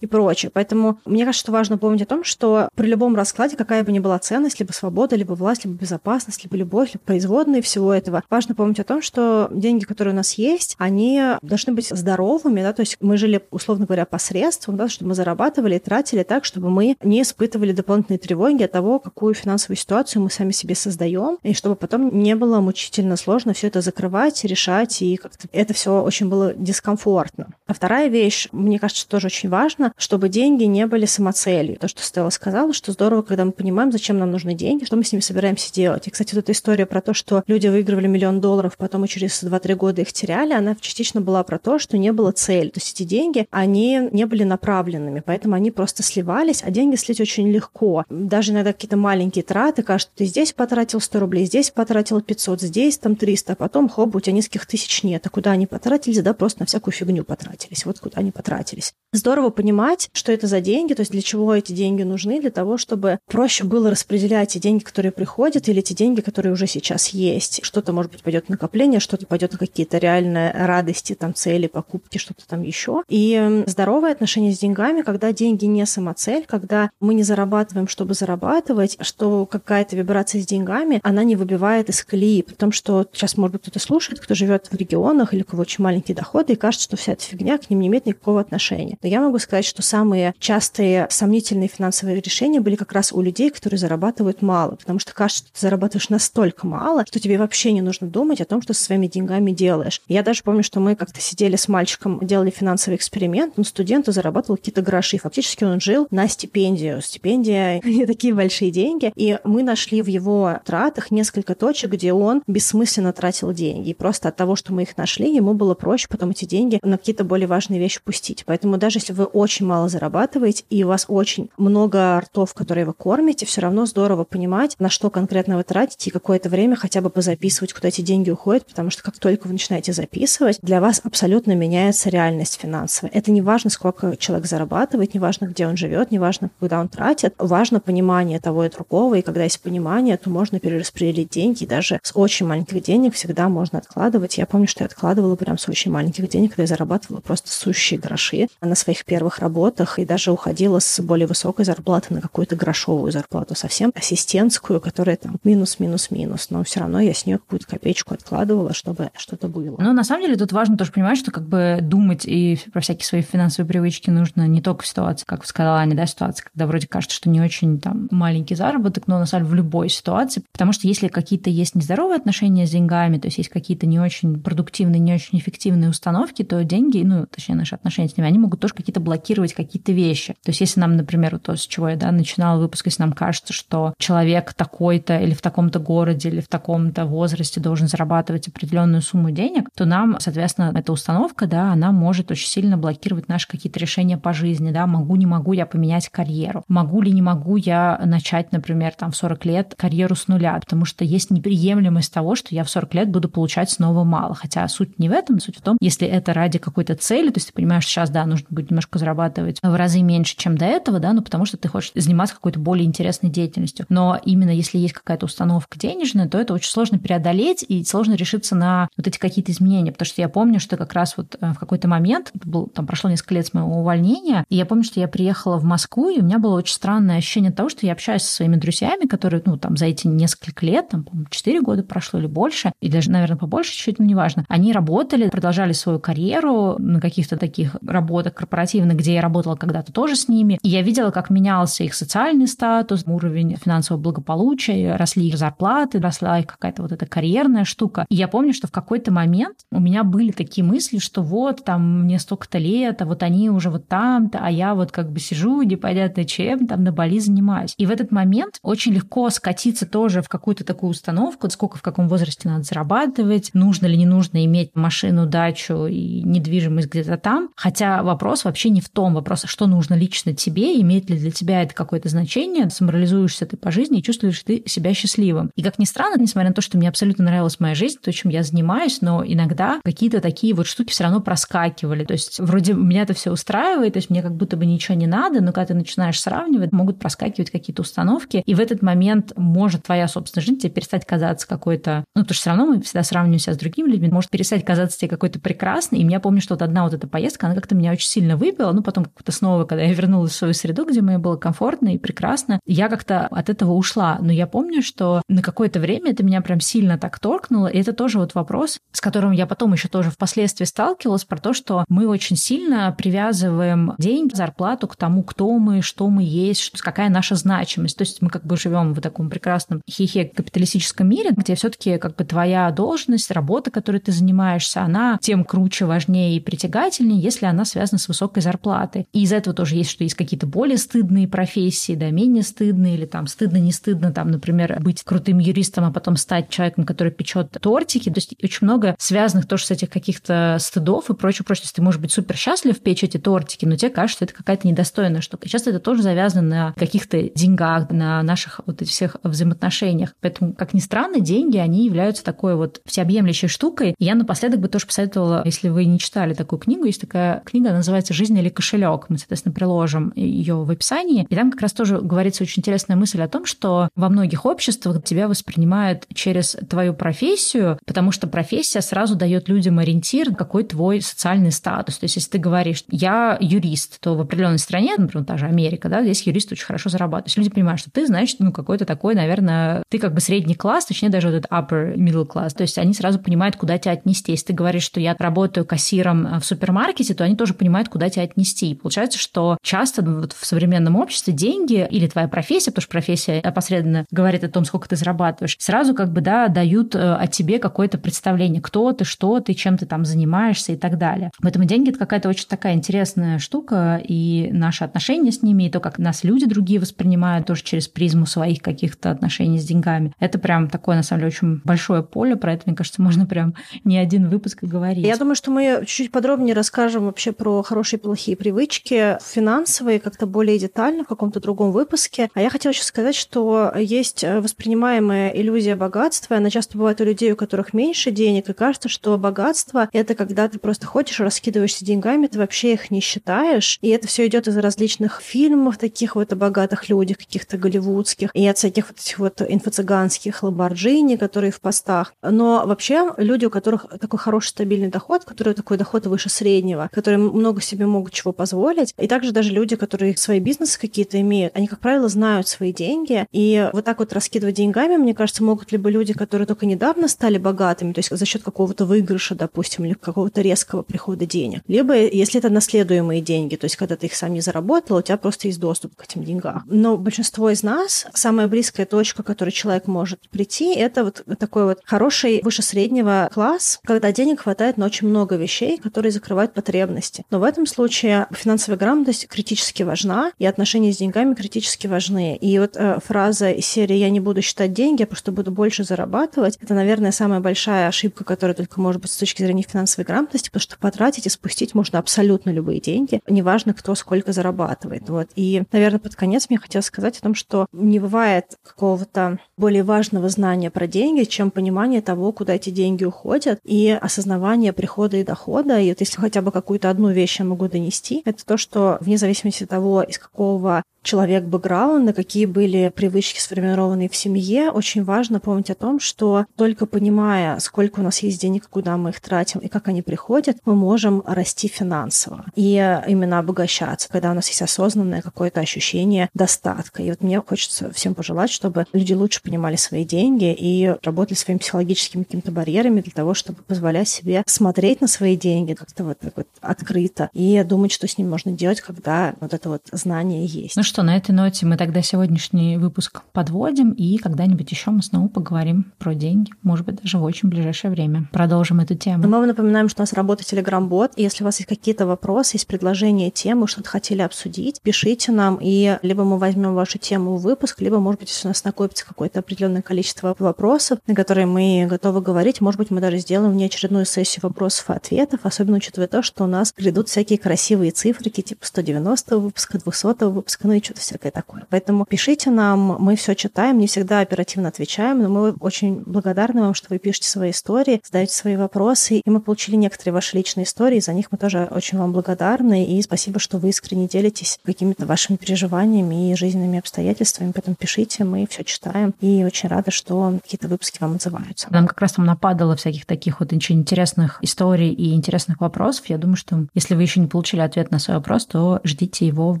и прочее. Поэтому мне кажется, что важно помнить о том, что при любом раскладе, какая бы ни была ценность, либо свобода, либо власть, либо безопасность, либо любовь, либо производные всего этого, важно помнить о том, что деньги, которые у нас есть, они должны быть здоровыми, да, то есть мы жили, условно говоря, посредством, да, чтобы мы зарабатывали и тратили так, чтобы мы не испытывали дополнительные тревоги от того, какую финансовую ситуацию мы сами себе создаем, и чтобы потом не было мучительно сложно все это закрывать, решать, и как-то это все очень было дискомфортно. А вторая вещь, мне кажется, что тоже очень важно, чтобы деньги не были самоцелью. То, что Стелла сказала, что здорово, когда мы понимаем, зачем нам нужны деньги, что мы с ними собираемся делать. И, кстати, вот эта история про то, что люди выигрывали миллион долларов, потом и через 2-3 года их теряли, она частично была про то, что не было цели. То есть эти деньги, они не были направленными, поэтому они просто сливались, а деньги слить очень легко. Даже иногда какие-то маленькие траты, кажется, ты здесь потратил 100 рублей, здесь потратил 500, здесь там 300, а потом, хоп, у тебя нескольких тысяч нет. А куда они потратились? Да, просто на всякую фигню потратились. Вот куда они потратились. Здорово понимать, что это за деньги, то есть для чего эти деньги нужны, для того, чтобы проще было распределять те деньги, которые приходят, или те деньги, которые уже сейчас есть. Что-то, может быть, пойдет на накопление, что-то пойдет на какие-то реальные радости, там, цели, покупки, что-то там еще. И здоровое отношение с деньгами, когда деньги не самоцель, когда мы не зарабатываем, чтобы зарабатывать, что какая-то вибрация с деньгами, она не выбивает из колеи. Потому что сейчас, может быть, кто-то слушает, кто живет в регионах или у кого очень маленькие доходы, и кажется, что вся эта фигня к ним не имеет никакого отношения. Но я могу сказать, что самые частые сомнительные финансовые решения были как раз у людей, которые зарабатывают мало. Потому что кажется, что ты зарабатываешь настолько мало, что тебе вообще не нужно думать о том, что со своими деньгами делаешь. Я даже помню, что мы как-то сидели с мальчиком, делали финансовый эксперимент, но студент зарабатывал какие-то гроши. Фактически он жил на стипендию. Стипендия не такие большие деньги. И мы нашли в его тратах несколько точек, где он бессмысленно тратил деньги. И просто от того, что мы их нашли, ему было проще потом эти деньги на какие-то более важные вещи пустить. Поэтому даже если вы очень мало зарабатываете, и у вас очень много ртов, которые вы кормите, все равно здорово понимать, на что конкретно вы тратите, и какое-то время хотя бы позаписывать, куда эти деньги уходят, потому что как только вы начинаете записывать, для вас абсолютно меняется реальность финансовая. Это не важно, сколько человек зарабатывает, не важно, где он живет, не важно, куда он тратит. Важно понимание того и другого, и когда есть понимание, то можно перераспределить деньги, даже с очень маленьких денег всегда можно откладывать. Я помню, что я откладывала прям с очень маленьких денег, когда я зарабатывала просто сущие гроши на своих первых работах, и даже уходила с более высокой зарплаты на какую-то грошовую зарплату, совсем ассистентскую, которая там минус-минус-минус, но все равно я с нее какую-то копеечку откладывала, чтобы что-то было. Ну, на самом деле, тут важно тоже понимать, что как бы думать и про всякие свои финансовые привычки нужно не только в ситуации, как сказала Аня, да, ситуация, когда вроде кажется, что не очень там маленький заработок, но на самом деле в любой ситуации, потому что если какие-то есть нездоровые отношения с деньгами, то есть есть какие-то не очень продуктивные, не очень эффективные установки, то деньги, ну, точнее, наши отношения с ними, они могут тоже какие-то блокировать какие-то вещи. То есть если нам, например, вот то, с чего я да, начинала выпуск, если нам кажется, что человек такой-то или в таком-то городе, или в таком-то возрасте должен зарабатывать определенную сумму денег, то нам, соответственно, эта установка, да, она может очень сильно блокировать наши какие-то решения по жизни, да, могу, не могу я поменять карьеру, могу ли, не могу я начать, например, там в 40 лет карьеру с нуля, потому что есть неприемлемость того, что я в 40 лет буду получать снова мало. Хотя суть не в этом, суть в том, если это ради какой-то цели, то есть ты понимаешь, сейчас, да, нужно будет немножко зарабатывать в разы меньше, чем до этого, да, ну потому что ты хочешь заниматься какой-то более интересной деятельностью. Но именно если есть какая-то установка денежная, то это очень сложно преодолеть и сложно решиться на вот эти какие-то изменения, потому что я помню, что как раз вот э, в какой-то момент, это был, там прошло несколько лет с моего увольнения, и я помню, что я приехала в Москву, и у меня было очень странное ощущение того, что я общаюсь со своими друзьями, которые, ну, там, за эти несколько лет, там, по-моему, 4 года прошло или больше, и даже, наверное, побольше чуть-чуть, ну, неважно, они работали, продолжали свою карьеру на каких-то таких работах корпоративных, где я работала когда-то тоже с ними, и я видела, как менялся их социальный статус, уровень финансового благополучия, росли их зарплаты, росла их какая-то вот эта карьерная штука. И я помню, что в какой-то момент у меня были такие мысли, что вот там мне столько-то лет, а вот они уже вот там-то, а я вот как бы сижу непонятно чем, там на Бали занимаюсь. И в этот момент очень легко скатиться тоже в какую-то такую установку, сколько в каком возрасте надо зарабатывать, нужно ли не нужно иметь машину, дачу и недвижимость где-то там. Хотя вопрос вообще не в том, вопрос, что нужно лично тебе, имеет ли для тебя это какое-то значение, самореализуешься ты по жизни и чувствуешь ты себя счастливым. И как ни странно, несмотря на то, что мне абсолютно нравилась моя жизнь, то, чем я занимаюсь, но иногда какие-то такие вот штуки все равно проскакивали. То есть вроде меня это все устраивает, то есть мне как будто бы ничего не надо, но когда ты начинаешь сравнивать, могут проскакивать какие-то установки, и в этот момент может твоя собственная жизнь тебе перестать казаться какой-то... Ну, потому что все равно мы всегда сравниваем себя с другими людьми, может перестать казаться тебе какой-то прекрасной. И я помню, что вот одна вот эта поездка, она как-то меня очень сильно выбила. Ну, потом как-то снова, когда я вернулась в свою среду, где мне было комфортно и прекрасно, я как-то от этого ушла. Но я помню, что на какое-то время это меня прям сильно так торкнуло. И это тоже вот вопрос, с которым я потом еще тоже впоследствии сталкивалась, про то, что мы очень сильно привязываем деньги, зарплату к тому, кто мы, что мы есть, какая наша значимость. То есть мы как бы живем в таком прекрасном хихе капиталистическом мире, где все-таки как бы твоя должность, работа, которой ты занимаешься, она тем круче, важнее и притягательнее, если она связана с высокой зарплатой. И из этого тоже есть, что есть какие-то более стыдные профессии, да, менее стыдные, или там стыдно-не стыдно, там, например, быть крутым юристом, а потом стать человеком, который печет тортики. То есть очень много связанных тоже с этих каких-то стыдов и прочее, прочее. Есть ты можешь быть супер счастлив печь эти тортики, но тебе кажется, что это какая-то недостойная штука. Часто это тоже завязано на каких-то деньгах, на наших вот этих всех взаимоотношениях. Поэтому, как ни странно, деньги, они являются такой вот всеобъемлющей штукой. И я напоследок бы тоже посоветовала, если вы не читали такую книгу, есть такая книга, называется «Жизнь или кошелек». Мы, соответственно, приложим ее в описании. И там как раз тоже говорится очень интересная мысль о том, что во многих обществах тебя воспринимают через твою профессию, потому что профессия сразу дает людям ориентир, какой твой социальный статус. То есть, если ты говоришь, я юрист, то в определенной стране, например, та же Америка, да, здесь юрист очень хорошо зарабатывает. Есть люди понимают, что ты, значит, ну, какой-то такой, наверное, ты как бы средний класс, точнее, даже вот этот upper middle class. То есть они сразу понимают, куда тебя отнести. Если ты говоришь, что я работаю кассиром в супермаркете, то они тоже понимают, куда тебя отнести. И получается, что часто вот в современном обществе деньги или твоя профессия, потому что профессия опосредованно говорит о том, сколько ты зарабатываешь, сразу как бы, да, дают э, о тебе какое-то представление, кто ты, что ты, чем ты там занимаешься и так далее. Поэтому деньги — это какая-то очень такая интересная штука, и наши отношения с ними, и то, как нас люди другие воспринимают тоже через призму своих каких-то отношений с деньгами. Это прям такое, на самом деле, очень большое поле, про это, мне кажется, можно прям не один выпуск говорить. Я думаю, что мы чуть-чуть подробнее расскажем вообще про хорошие и плохие привычки, финансовые, как-то более детально в каком-то другом выпуске. А я хотела еще сказать, что есть воспринимаемая иллюзия богатства. Она часто бывает у людей, у которых меньше денег, и кажется, что богатство — это когда ты просто ходишь, раскидываешься деньгами, ты вообще их не считаешь. И это все идет из различных фильмов таких вот о богатых людях, каких-то голливудских, и от всяких вот этих вот инфо-цыганских ламборджини, которые в постах. Но вообще люди, у которых такой хороший стабильный доход, которые такой доход выше среднего, которые много себе могут чего позволить, и также даже люди, которые свои бизнесы какие-то имеют, они, как правило, знают свои деньги, и вот так вот раскидывать деньгами, мне кажется, могут либо люди, которые только недавно стали богатыми, то есть за счет какого-то выигрыша, допустим, или какого-то резкого прихода денег, либо если это наследуемые деньги, то есть когда ты их сам не заработал, у тебя просто есть доступ к этим деньгам. Но большинство из нас самая близкая точка, к которой человек может прийти, это вот такой вот хороший выше среднего класс, когда денег хватает на очень много вещей, которые закрывают потребности. Но в этом случае финансовая грамотность критически важна, и отношения с деньгами критически важны. И вот э, фраза из серии «я не буду считать деньги, я просто буду больше зарабатывать», это, наверное, самая большая ошибка, которая только может быть с точки зрения финансовой грамотности, потому что потратить и спустить можно абсолютно любые деньги, неважно, кто сколько зарабатывает. Вот. И, наверное, под конец мне хотелось сказать о том, что не бывает какого-то более важного знания про деньги, чем понимание того, куда эти деньги уходят, и осознавание прихода и дохода. И вот если хотя бы какую-то одну вещь я могу донести, это то, что вне зависимости от того, из какого человек бэкграунда, какие были привычки сформированные в семье, очень важно помнить о том, что только понимая, сколько у нас есть денег, куда мы их тратим и как они приходят, мы можем расти финансово и именно обогащаться, когда у нас есть осознанное какое-то ощущение достатка. И вот мне хочется всем пожелать, чтобы люди лучше понимали свои деньги и работали своими психологическими какими-то барьерами для того, чтобы позволять себе смотреть на свои деньги как-то вот так вот открыто и думать, что с ним можно делать, когда вот это вот знание есть. Ну что, на этой ноте мы тогда сегодняшний выпуск подводим, и когда-нибудь еще мы снова поговорим про деньги, может быть, даже в очень ближайшее время. Продолжим эту тему. Мы вам напоминаем, что у нас работает Telegram-бот, если у вас есть какие-то вопросы, есть предложения, темы, что-то хотели обсудить, пишите нам, и либо мы возьмем вашу тему в выпуск, либо, может быть, если у нас накопится какое-то определенное количество вопросов, на которые мы готовы говорить, может быть, мы даже сделаем внеочередную сессию вопросов и ответов, особенно учитывая то, что у нас придут всякие красивые цифрики, типа 190 выпуска, 200 выпуска, ну и что-то всякое такое. Поэтому пишите нам, мы все читаем, не всегда оперативно отвечаем, но мы очень благодарны вам, что вы пишете свои истории, задаете свои вопросы, и мы получили некоторые ваши личные истории, за них мы тоже очень вам благодарны, и спасибо, что вы искренне делитесь какими-то вашими переживаниями и жизненными обстоятельствами, поэтому пишите, мы все читаем, и очень рада, что какие-то выпуски вам отзываются. Нам как раз там нападало всяких таких вот очень интересных историй и интересных вопросов. Я думаю, что если вы еще не получили ответ на свой вопрос, то ждите его в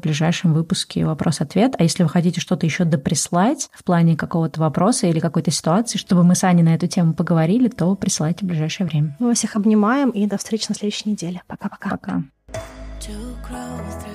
ближайшем выпуске вопрос-ответ. А если вы хотите что-то еще доприслать в плане какого-то вопроса или какой-то ситуации, чтобы мы с Аней на эту тему поговорили, то присылайте в ближайшее время. Мы вас всех обнимаем и до встречи на следующей неделе. Пока-пока. Пока. grow through